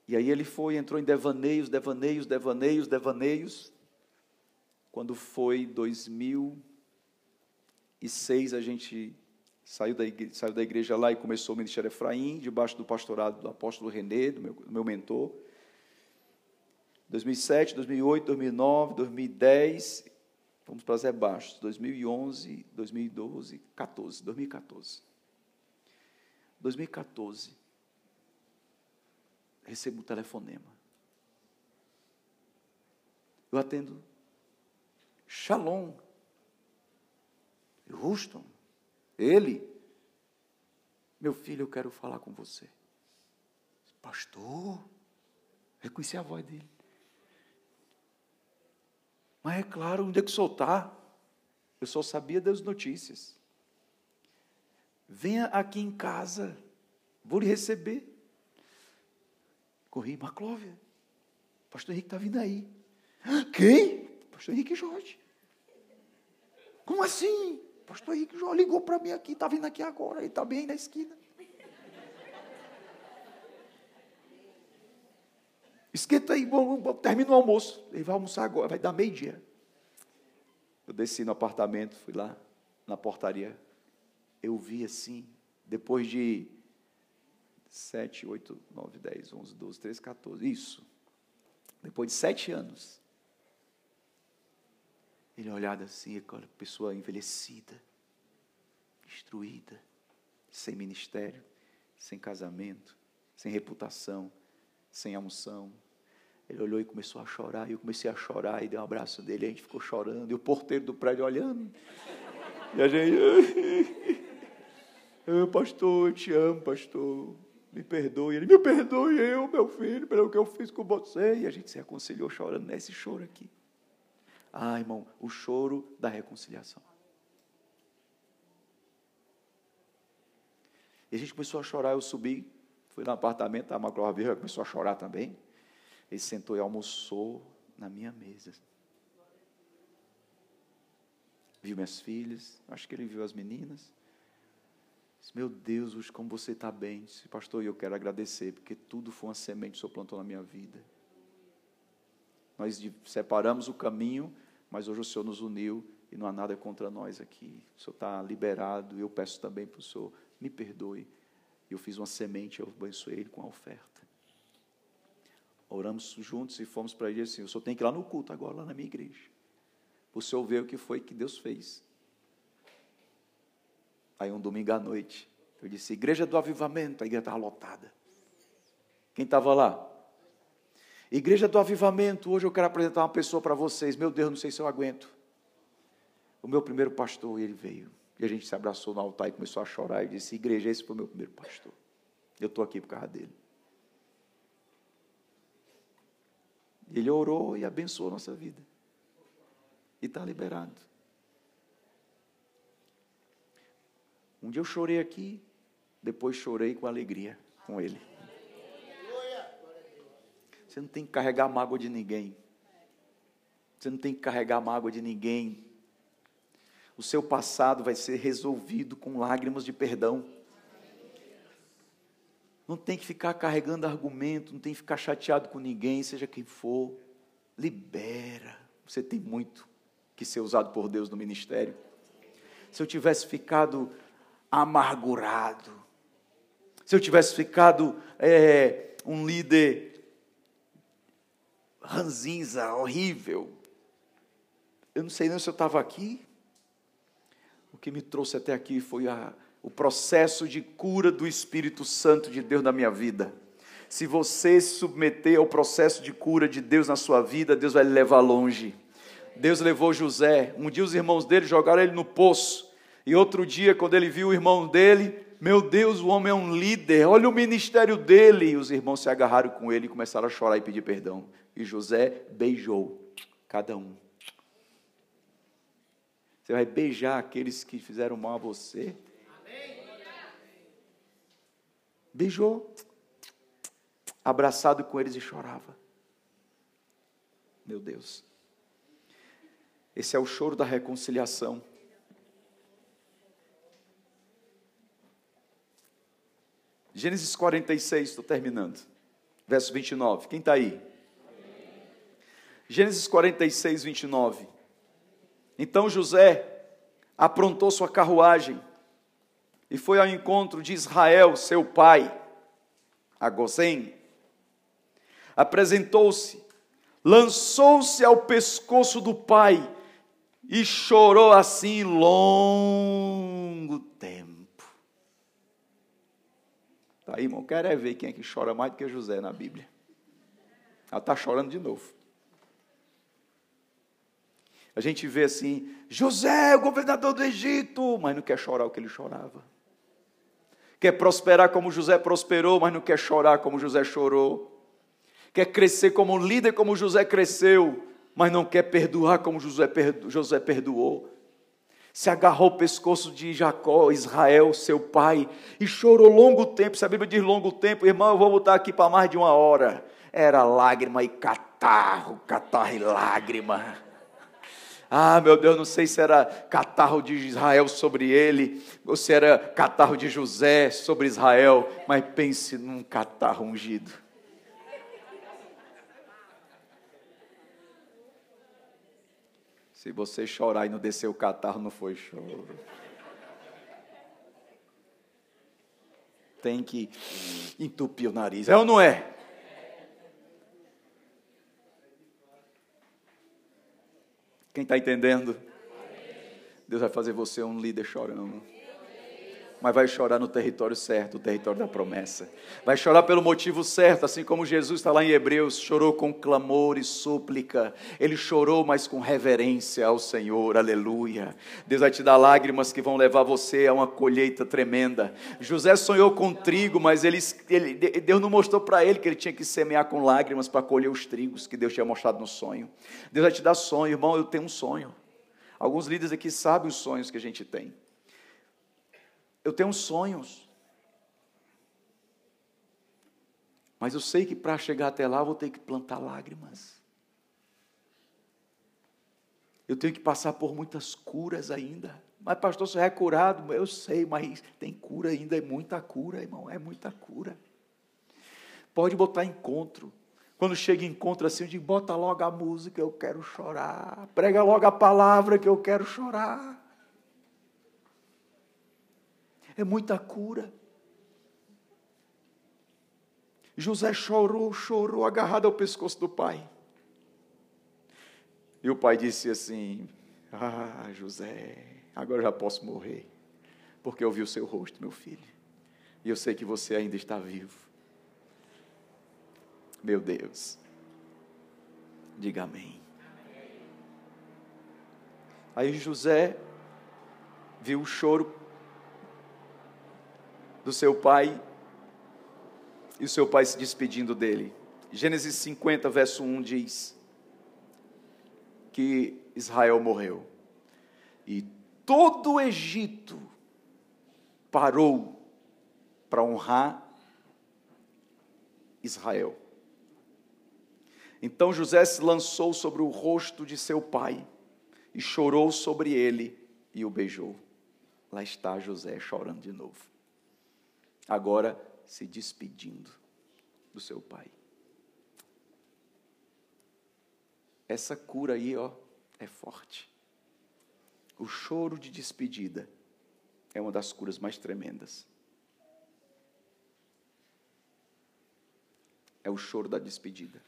E aí ele foi, entrou em devaneios, devaneios, devaneios, devaneios. Quando foi 2006, a gente saiu da, igreja, saiu da igreja lá e começou o Ministério Efraim, debaixo do pastorado do apóstolo René, do meu, do meu mentor. 2007, 2008, 2009, 2010, vamos para Zé Bastos, 2011, 2012, 14, 2014. 2014, recebo um telefonema. Eu atendo, Shalom, Houston, ele, meu filho, eu quero falar com você. Pastor, reconheci a voz dele. Mas é claro, onde é que soltar? Eu só sabia das notícias. Venha aqui em casa, vou lhe receber. Corri, Maclóvia. Pastor Henrique está vindo aí. Quem? Pastor Henrique Jorge. Como assim? Pastor Henrique Jorge ligou para mim aqui, está vindo aqui agora, ele está bem na esquina. Esquenta aí, termina o almoço. Ele vai almoçar agora, vai dar meio-dia. Eu desci no apartamento, fui lá na portaria. Eu vi assim, depois de 7, 8, 9, 10, 11, 12, 13, 14, isso. Depois de sete anos. Ele olhado assim, aquela pessoa envelhecida, destruída, sem ministério, sem casamento, sem reputação, sem unção. Ele olhou e começou a chorar, e eu comecei a chorar, e dei um abraço dele, a gente ficou chorando, e o porteiro do prédio olhando. E a gente, oh, pastor, eu te amo, pastor, me perdoe. Ele, me perdoe eu, meu filho, pelo que eu fiz com você. E a gente se reconciliou chorando nesse choro aqui. Ah, irmão, o choro da reconciliação. E a gente começou a chorar, eu subi, Fui no apartamento, a Virga começou a chorar também. Ele sentou e almoçou na minha mesa. Viu minhas filhas, acho que ele viu as meninas. Disse, Meu Deus, como você está bem. Disse, pastor, eu quero agradecer, porque tudo foi uma semente que o Senhor plantou na minha vida. Nós separamos o caminho, mas hoje o Senhor nos uniu e não há nada contra nós aqui. O Senhor está liberado e eu peço também para o Senhor, me perdoe eu fiz uma semente, eu abençoei ele com a oferta. Oramos juntos e fomos para ele assim: o senhor tem que ir lá no culto agora, lá na minha igreja. O senhor ver o que foi que Deus fez. Aí um domingo à noite, eu disse: Igreja do Avivamento, a igreja estava lotada. Quem estava lá? Igreja do Avivamento, hoje eu quero apresentar uma pessoa para vocês. Meu Deus, não sei se eu aguento. O meu primeiro pastor, ele veio. E a gente se abraçou no altar e começou a chorar e disse: Igreja, esse foi o meu primeiro pastor. Eu estou aqui por causa dele. Ele orou e abençoou a nossa vida. E está liberado. Um dia eu chorei aqui, depois chorei com alegria com ele. Você não tem que carregar mágoa de ninguém. Você não tem que carregar mágoa de ninguém o seu passado vai ser resolvido com lágrimas de perdão. Não tem que ficar carregando argumento, não tem que ficar chateado com ninguém, seja quem for. Libera. Você tem muito que ser usado por Deus no ministério. Se eu tivesse ficado amargurado, se eu tivesse ficado é, um líder ranzinza, horrível, eu não sei nem se eu estava aqui. O que me trouxe até aqui foi a, o processo de cura do Espírito Santo de Deus na minha vida. Se você se submeter ao processo de cura de Deus na sua vida, Deus vai lhe levar longe. Deus levou José. Um dia os irmãos dele jogaram ele no poço. E outro dia, quando ele viu o irmão dele, meu Deus, o homem é um líder, olha o ministério dele. E os irmãos se agarraram com ele e começaram a chorar e pedir perdão. E José beijou cada um. Você vai beijar aqueles que fizeram mal a você. Beijou, abraçado com eles e chorava. Meu Deus. Esse é o choro da reconciliação. Gênesis 46, estou terminando. Verso 29. Quem está aí? Gênesis 46, 29. Então José aprontou sua carruagem e foi ao encontro de Israel, seu pai, a Gozém. Apresentou-se, lançou-se ao pescoço do pai e chorou assim longo tempo. Tá aí, irmão, quero é ver quem é que chora mais do que José na Bíblia. Ela está chorando de novo. A gente vê assim, José, o governador do Egito, mas não quer chorar o que ele chorava. Quer prosperar como José prosperou, mas não quer chorar como José chorou. Quer crescer como líder como José cresceu, mas não quer perdoar como José, perdo, José perdoou. Se agarrou ao pescoço de Jacó, Israel, seu pai, e chorou longo tempo. Se a Bíblia diz longo tempo, irmão, eu vou botar aqui para mais de uma hora. Era lágrima e catarro, catarro e lágrima. Ah, meu Deus, não sei se era catarro de Israel sobre ele, ou se era catarro de José sobre Israel, mas pense num catarro ungido. Se você chorar e não descer o catarro, não foi choro. Tem que entupir o nariz. É ou não é? Quem está entendendo? Deus vai fazer você um líder chorando mas vai chorar no território certo, o território da promessa. Vai chorar pelo motivo certo, assim como Jesus está lá em Hebreus, chorou com clamor e súplica. Ele chorou, mas com reverência ao Senhor, aleluia. Deus vai te dar lágrimas que vão levar você a uma colheita tremenda. José sonhou com trigo, mas ele, ele Deus não mostrou para ele que ele tinha que semear com lágrimas para colher os trigos que Deus tinha mostrado no sonho. Deus vai te dar sonho, irmão, eu tenho um sonho. Alguns líderes aqui sabem os sonhos que a gente tem. Eu tenho sonhos. Mas eu sei que para chegar até lá eu vou ter que plantar lágrimas. Eu tenho que passar por muitas curas ainda. Mas, pastor, você é curado? Eu sei, mas tem cura ainda, é muita cura, irmão, é muita cura. Pode botar encontro. Quando chega encontro assim, eu digo, bota logo a música, eu quero chorar. Prega logo a palavra que eu quero chorar é muita cura. José chorou, chorou, agarrado ao pescoço do pai. E o pai disse assim: Ah, José, agora já posso morrer, porque eu vi o seu rosto, meu filho, e eu sei que você ainda está vivo. Meu Deus, diga amém. Aí José viu o choro do seu pai e o seu pai se despedindo dele. Gênesis 50, verso 1 diz que Israel morreu. E todo o Egito parou para honrar Israel. Então José se lançou sobre o rosto de seu pai e chorou sobre ele e o beijou. Lá está José chorando de novo agora se despedindo do seu pai. Essa cura aí, ó, é forte. O choro de despedida é uma das curas mais tremendas. É o choro da despedida.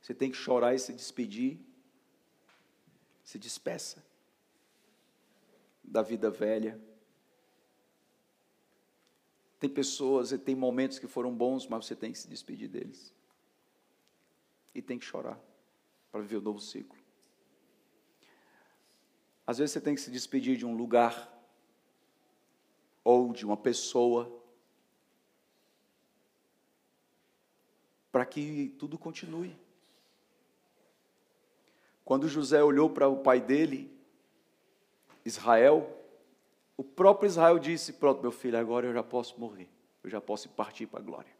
Você tem que chorar e se despedir. Se despeça da vida velha. Tem pessoas e tem momentos que foram bons, mas você tem que se despedir deles. E tem que chorar para viver o novo ciclo. Às vezes você tem que se despedir de um lugar ou de uma pessoa para que tudo continue. Quando José olhou para o pai dele, Israel, o próprio Israel disse: Pronto, meu filho, agora eu já posso morrer, eu já posso partir para a glória.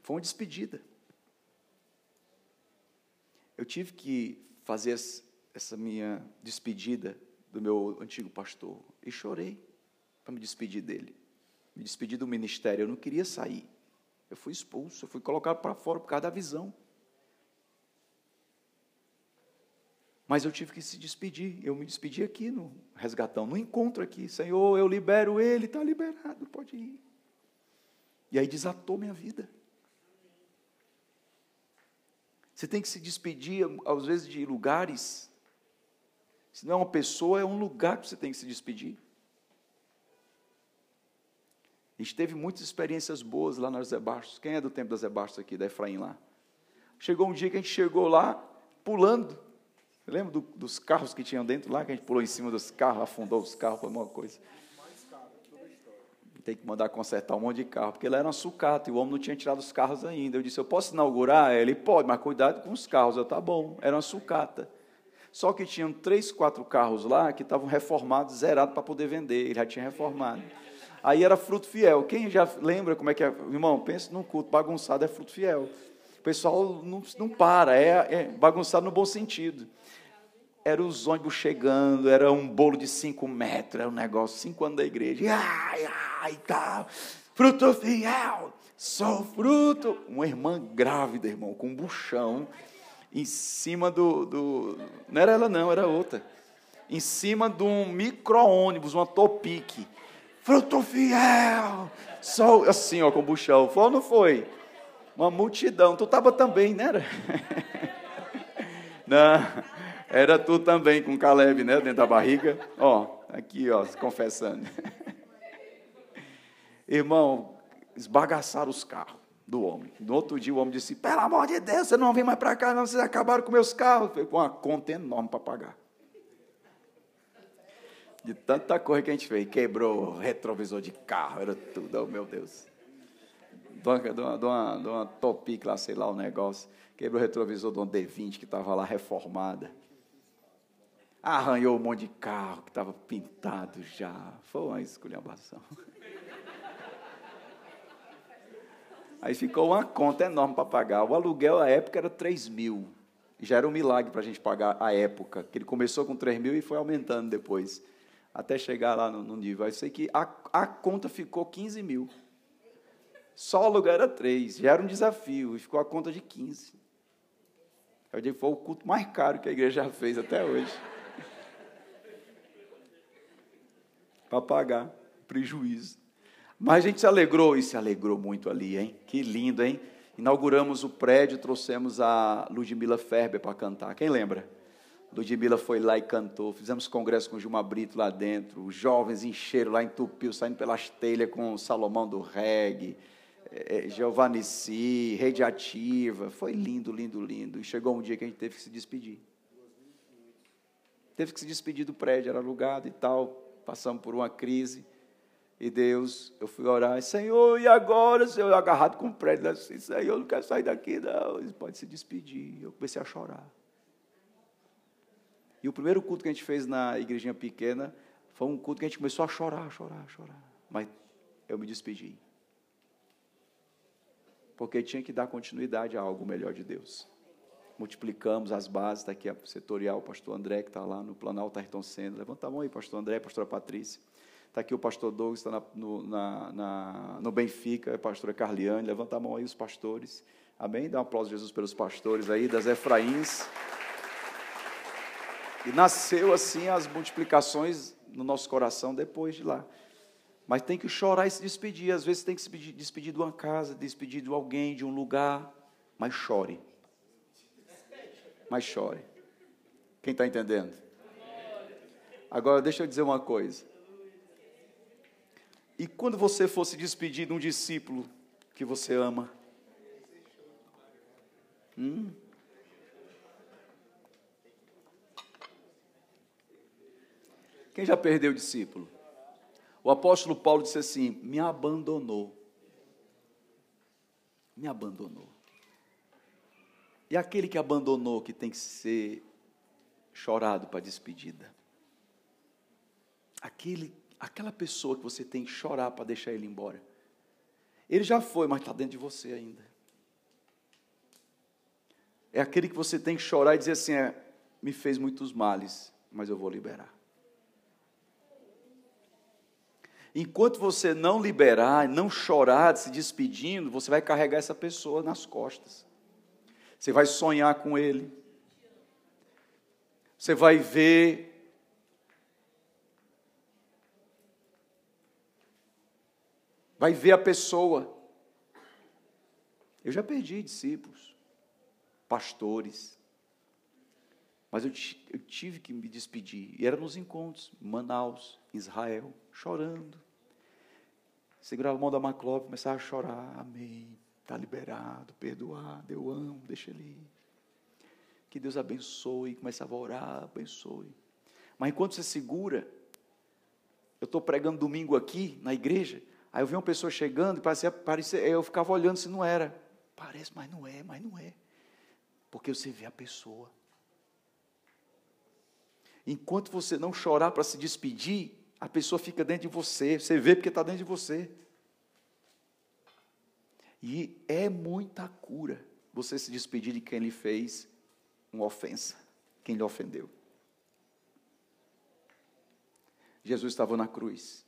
Foi uma despedida. Eu tive que fazer essa minha despedida do meu antigo pastor e chorei para me despedir dele, me despedir do ministério. Eu não queria sair. Eu fui expulso, eu fui colocado para fora por causa da visão. Mas eu tive que se despedir. Eu me despedi aqui no resgatão, no encontro aqui. Senhor, eu libero ele, está liberado, pode ir. E aí desatou minha vida. Você tem que se despedir, às vezes, de lugares. Se não é uma pessoa, é um lugar que você tem que se despedir. A gente teve muitas experiências boas lá nas Zé Bastos. Quem é do tempo das Zé Bastos aqui, da Efraim lá? Chegou um dia que a gente chegou lá pulando. Lembra do, dos carros que tinham dentro lá, que a gente pulou em cima dos carros, afundou os carros, foi uma coisa. Tem que mandar consertar um monte de carro, porque lá era uma sucata e o homem não tinha tirado os carros ainda. Eu disse: Eu posso inaugurar? Ele pode, mas cuidado com os carros. Eu, tá bom, era uma sucata. Só que tinham três, quatro carros lá que estavam reformados, zerados para poder vender. Ele já tinha reformado. Aí era fruto fiel. Quem já lembra como é que é? Irmão, pensa num culto bagunçado, é fruto fiel. O pessoal não, não para, é, é bagunçado no bom sentido. Era os ônibus chegando, era um bolo de cinco metros, era um negócio, cinco anos da igreja. Ai, ai, tal. Fruto fiel, sou fruto. Uma irmã grávida, irmão, com um buchão, em cima do, do. Não era ela, não, era outra. Em cima de um micro-ônibus, uma topique fruto fiel. Só assim, ó, com o buchão. Foi ou não foi? Uma multidão. Tu estava também, né? Não, era tu também com Caleb, né? Dentro da barriga. Ó, aqui, ó, se confessando. Irmão, esbagaçaram os carros do homem. No outro dia o homem disse: Pelo amor de Deus, você não vem mais para cá, não, vocês acabaram com meus carros. Foi com uma conta enorme para pagar de tanta coisa que a gente fez. Quebrou retrovisor de carro, era tudo, oh meu Deus. De uma, de uma, de uma, de uma Topic lá, sei lá, o um negócio. Quebrou o retrovisor de uma D20 que estava lá reformada. Arranhou um monte de carro que estava pintado já. Foi uma esculhambação. Aí ficou uma conta enorme para pagar. O aluguel, à época, era 3 mil. Já era um milagre para a gente pagar à época, que ele começou com 3 mil e foi aumentando depois até chegar lá no, no nível. Eu sei que a, a conta ficou 15 mil. Só o aluguel era 3, já era um desafio, e ficou a conta de 15. Eu digo, foi o culto mais caro que a igreja já fez até hoje. Para pagar prejuízo. Mas a gente se alegrou, e se alegrou muito ali, hein? Que lindo, hein? Inauguramos o prédio, trouxemos a Ludmila Ferber para cantar. Quem lembra? Ludmilla foi lá e cantou, fizemos congresso com Gilmar Brito lá dentro, os jovens encheram lá, entupiu, saindo pelas telhas com Salomão do Reggae, é, Giovanni Si, Rede Ativa, foi lindo, lindo, lindo, e chegou um dia que a gente teve que se despedir. Teve que se despedir do prédio, era alugado e tal, passamos por uma crise, e Deus, eu fui orar, Senhor, e agora, Senhor, agarrado com o prédio, assim, Senhor, eu não quero sair daqui, não, ele pode se despedir, eu comecei a chorar. E o primeiro culto que a gente fez na igrejinha pequena foi um culto que a gente começou a chorar, chorar, chorar. Mas eu me despedi. Porque tinha que dar continuidade a algo melhor de Deus. Multiplicamos as bases, está aqui a setorial, o pastor André, que está lá no Planalto Ayrton Senna. Levanta a mão aí, pastor André, pastora Patrícia. Está aqui o pastor Douglas, está no, na, na, no Benfica, a pastora Carliane. Levanta a mão aí, os pastores. Amém? Dá um aplauso, Jesus, pelos pastores aí, das Efraíns. E nasceu assim as multiplicações no nosso coração depois de lá. Mas tem que chorar e se despedir. Às vezes tem que se despedir de uma casa, despedir de alguém, de um lugar. Mas chore. Mas chore. Quem está entendendo? Agora, deixa eu dizer uma coisa. E quando você for se despedir de um discípulo que você ama? Hum? Quem já perdeu o discípulo? O apóstolo Paulo disse assim: me abandonou. Me abandonou. E aquele que abandonou que tem que ser chorado para despedida? Aquele, aquela pessoa que você tem que chorar para deixar ele embora. Ele já foi, mas está dentro de você ainda. É aquele que você tem que chorar e dizer assim: é, me fez muitos males, mas eu vou liberar. Enquanto você não liberar, não chorar, se despedindo, você vai carregar essa pessoa nas costas. Você vai sonhar com ele. Você vai ver. Vai ver a pessoa. Eu já perdi discípulos, pastores, mas eu, eu tive que me despedir. E era nos encontros, Manaus, Israel, chorando segurava a mão da Macló, começava a chorar, amém, está liberado, perdoado, eu amo, deixa ele ir. Que Deus abençoe, começava a orar, abençoe. Mas enquanto você segura, eu estou pregando domingo aqui na igreja, aí eu vi uma pessoa chegando e parecia, parecia, eu ficava olhando se não era. Parece, mas não é, mas não é. Porque você vê a pessoa. Enquanto você não chorar para se despedir, a pessoa fica dentro de você, você vê porque está dentro de você. E é muita cura você se despedir de quem lhe fez uma ofensa, quem lhe ofendeu. Jesus estava na cruz.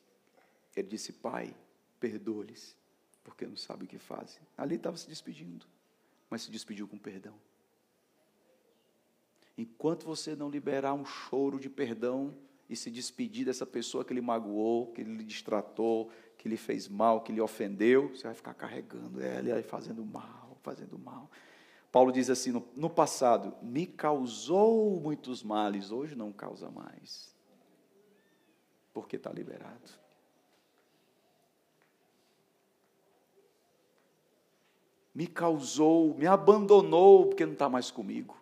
Ele disse: Pai, perdoa-lhes, porque não sabem o que fazem. Ali estava se despedindo, mas se despediu com perdão. Enquanto você não liberar um choro de perdão, e se despedir dessa pessoa que lhe magoou, que lhe distratou, que lhe fez mal, que lhe ofendeu, você vai ficar carregando ela e fazendo mal, fazendo mal. Paulo diz assim: no, no passado, me causou muitos males, hoje não causa mais, porque está liberado. Me causou, me abandonou, porque não está mais comigo.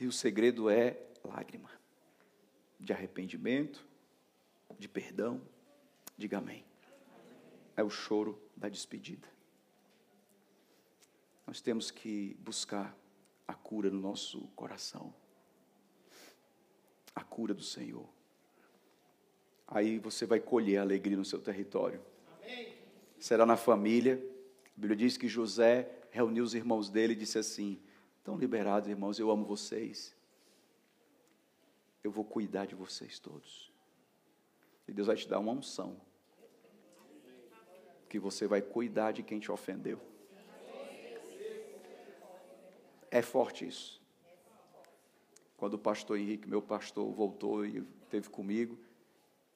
E o segredo é lágrima, de arrependimento, de perdão. Diga amém. É o choro da despedida. Nós temos que buscar a cura no nosso coração, a cura do Senhor. Aí você vai colher a alegria no seu território. Amém. Será na família. A Bíblia diz que José reuniu os irmãos dele e disse assim: Estão liberados, irmãos, eu amo vocês. Eu vou cuidar de vocês todos. E Deus vai te dar uma unção. Que você vai cuidar de quem te ofendeu. É forte isso. Quando o pastor Henrique, meu pastor, voltou e esteve comigo,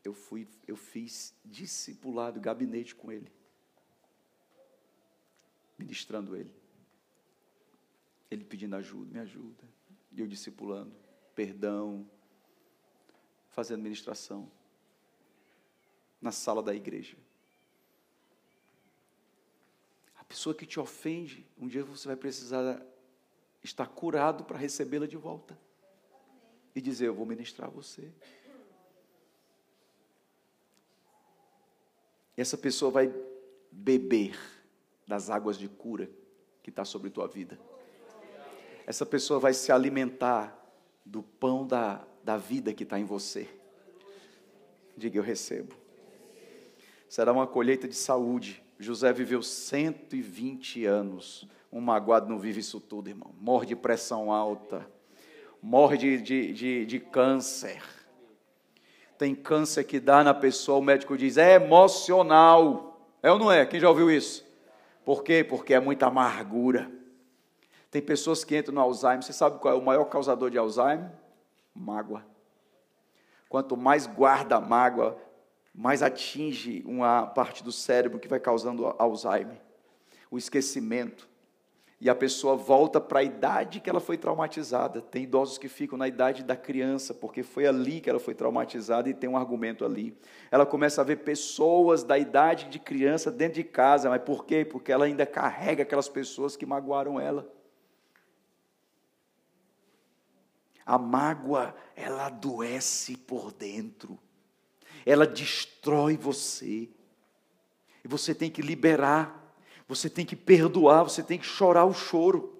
eu fui, eu fiz discipulado, gabinete com ele, ministrando ele. Ele pedindo ajuda, me ajuda. E eu discipulando, perdão, fazendo ministração na sala da igreja. A pessoa que te ofende, um dia você vai precisar estar curado para recebê-la de volta. E dizer, eu vou ministrar você. E essa pessoa vai beber das águas de cura que está sobre tua vida essa pessoa vai se alimentar do pão da, da vida que está em você. Diga, eu recebo. Será uma colheita de saúde. José viveu 120 anos. Um magoado não vive isso tudo, irmão. Morre de pressão alta. Morre de, de, de, de câncer. Tem câncer que dá na pessoa, o médico diz, é emocional. É ou não é? Quem já ouviu isso? Por quê? Porque é muita amargura tem pessoas que entram no Alzheimer. Você sabe qual é o maior causador de Alzheimer? Mágoa. Quanto mais guarda a mágoa, mais atinge uma parte do cérebro que vai causando Alzheimer. O esquecimento. E a pessoa volta para a idade que ela foi traumatizada. Tem idosos que ficam na idade da criança, porque foi ali que ela foi traumatizada e tem um argumento ali. Ela começa a ver pessoas da idade de criança dentro de casa, mas por quê? Porque ela ainda carrega aquelas pessoas que magoaram ela. A mágoa, ela adoece por dentro. Ela destrói você. E você tem que liberar. Você tem que perdoar, você tem que chorar o choro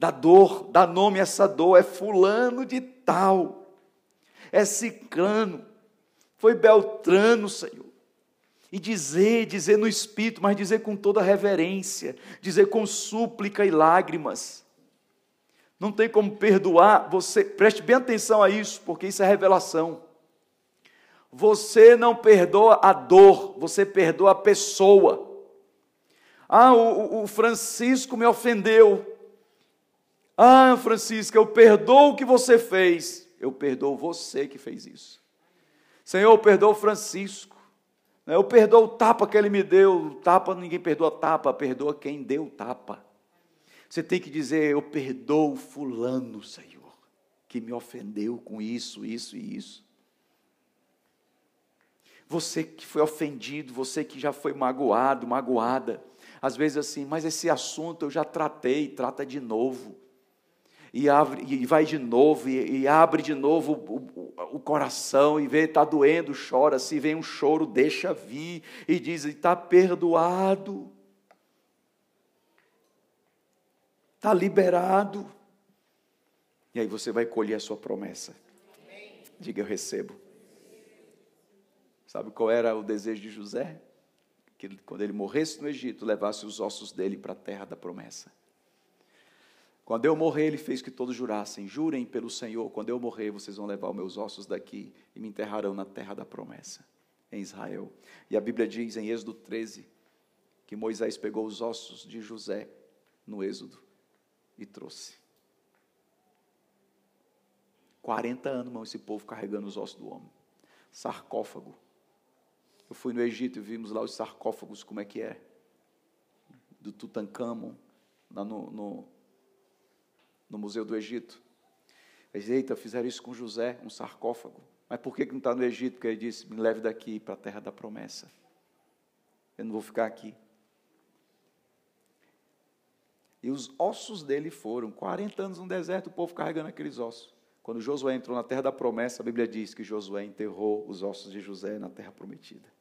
da dor, dá nome a essa dor, é fulano de tal, é ciclano, foi Beltrano, Senhor. E dizer, dizer no espírito, mas dizer com toda reverência, dizer com súplica e lágrimas. Não tem como perdoar, você, preste bem atenção a isso, porque isso é revelação. Você não perdoa a dor, você perdoa a pessoa. Ah, o, o Francisco me ofendeu. Ah, Francisco, eu perdoo o que você fez. Eu perdoo você que fez isso. Senhor, eu perdoo Francisco. Eu perdoo o tapa que ele me deu. Tapa, ninguém perdoa tapa, perdoa quem deu o tapa. Você tem que dizer: Eu perdoo Fulano, Senhor, que me ofendeu com isso, isso e isso. Você que foi ofendido, você que já foi magoado, magoada. Às vezes assim, mas esse assunto eu já tratei, trata de novo. E, abre, e vai de novo, e, e abre de novo o, o, o coração, e vê, está doendo, chora. Se vem um choro, deixa vir, e diz: está perdoado, está liberado. E aí você vai colher a sua promessa. Diga: Eu recebo. Sabe qual era o desejo de José? Que quando ele morresse no Egito, levasse os ossos dele para a terra da promessa. Quando eu morrer, ele fez que todos jurassem: jurem pelo Senhor, quando eu morrer, vocês vão levar os meus ossos daqui e me enterrarão na terra da promessa, em Israel. E a Bíblia diz em Êxodo 13 que Moisés pegou os ossos de José no Êxodo e trouxe. 40 anos, irmão, esse povo carregando os ossos do homem. Sarcófago eu fui no Egito e vimos lá os sarcófagos, como é que é. Do Tutankhamon, lá no, no, no Museu do Egito. Eles, eita, fizeram isso com José, um sarcófago. Mas por que não está no Egito? Porque ele disse: me leve daqui para a terra da promessa. Eu não vou ficar aqui. E os ossos dele foram 40 anos no deserto, o povo carregando aqueles ossos. Quando Josué entrou na terra da promessa, a Bíblia diz que Josué enterrou os ossos de José na terra prometida.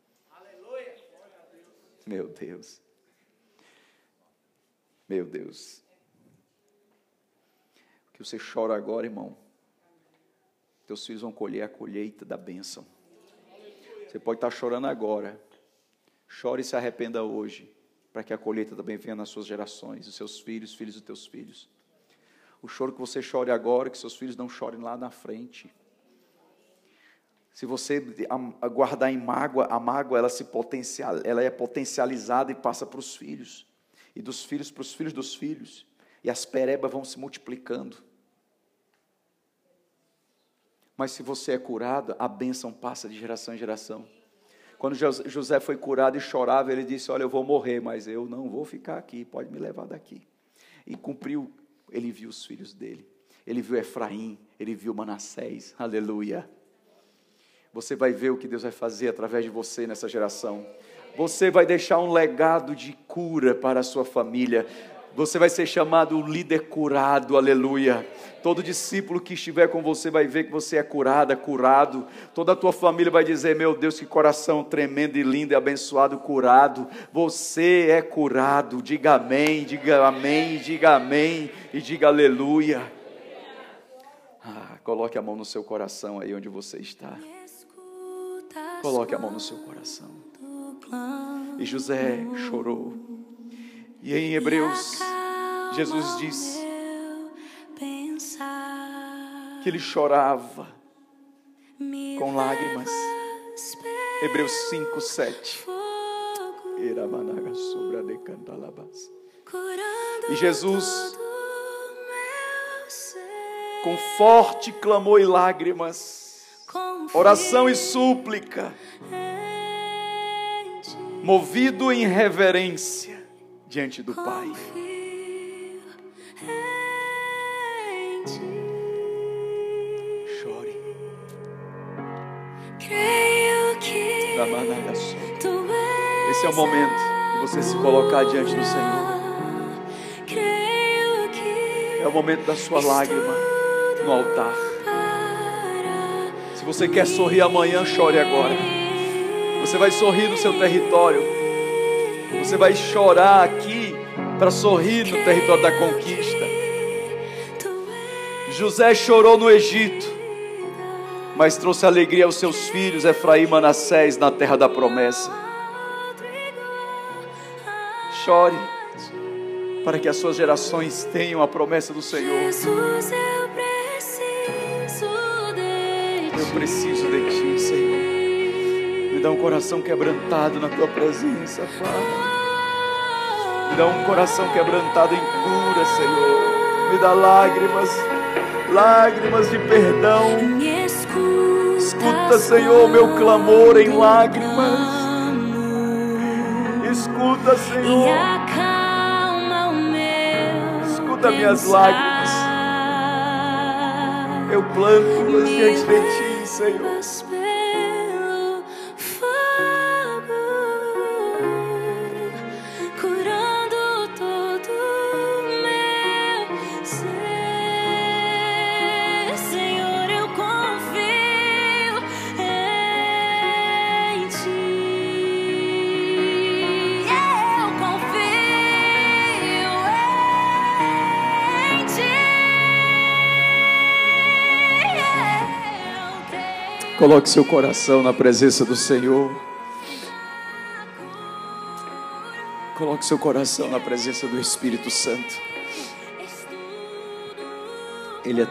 Meu Deus. Meu Deus. O que você chora agora, irmão? Teus filhos vão colher a colheita da bênção. Você pode estar chorando agora. Chore e se arrependa hoje, para que a colheita também venha nas suas gerações, os seus filhos, filhos dos teus filhos. O choro que você chore agora, que seus filhos não chorem lá na frente. Se você guardar em mágoa, a mágoa ela se potencial, ela é potencializada e passa para os filhos, e dos filhos para os filhos dos filhos, e as perebas vão se multiplicando. Mas se você é curado, a bênção passa de geração em geração. Quando José foi curado e chorava, ele disse: Olha, eu vou morrer, mas eu não vou ficar aqui, pode me levar daqui. E cumpriu, ele viu os filhos dele, ele viu Efraim, ele viu Manassés, aleluia. Você vai ver o que Deus vai fazer através de você nessa geração. Você vai deixar um legado de cura para a sua família. Você vai ser chamado líder curado, aleluia. Todo discípulo que estiver com você vai ver que você é curada, curado. Toda a tua família vai dizer: Meu Deus, que coração tremendo e lindo e abençoado, curado. Você é curado. Diga amém, diga amém, diga amém e diga aleluia. Ah, coloque a mão no seu coração aí onde você está. Coloque a mão no seu coração. E José chorou. E em Hebreus, Jesus disse que ele chorava com lágrimas. Hebreus 5, 7. E Jesus, com forte clamor e lágrimas, oração e súplica, movido em reverência diante do Pai. Chore. Esse é o momento de você se colocar diante do Senhor. É o momento da sua lágrima no altar você quer sorrir amanhã, chore agora. Você vai sorrir no seu território. Você vai chorar aqui para sorrir no território da conquista. José chorou no Egito, mas trouxe alegria aos seus filhos, Efraim e Manassés, na terra da promessa. Chore, para que as suas gerações tenham a promessa do Senhor. Jesus, eu preciso de ti, Senhor. Me dá um coração quebrantado na tua presença, Pai. Me dá um coração quebrantado em cura, Senhor. Me dá lágrimas, lágrimas de perdão. Escuta, Senhor, meu clamor em lágrimas. Escuta, Senhor. Escuta minhas lágrimas. Eu planto-as diante de ti, Senhor. Coloque seu coração na presença do Senhor. Coloque seu coração na presença do Espírito Santo. Ele é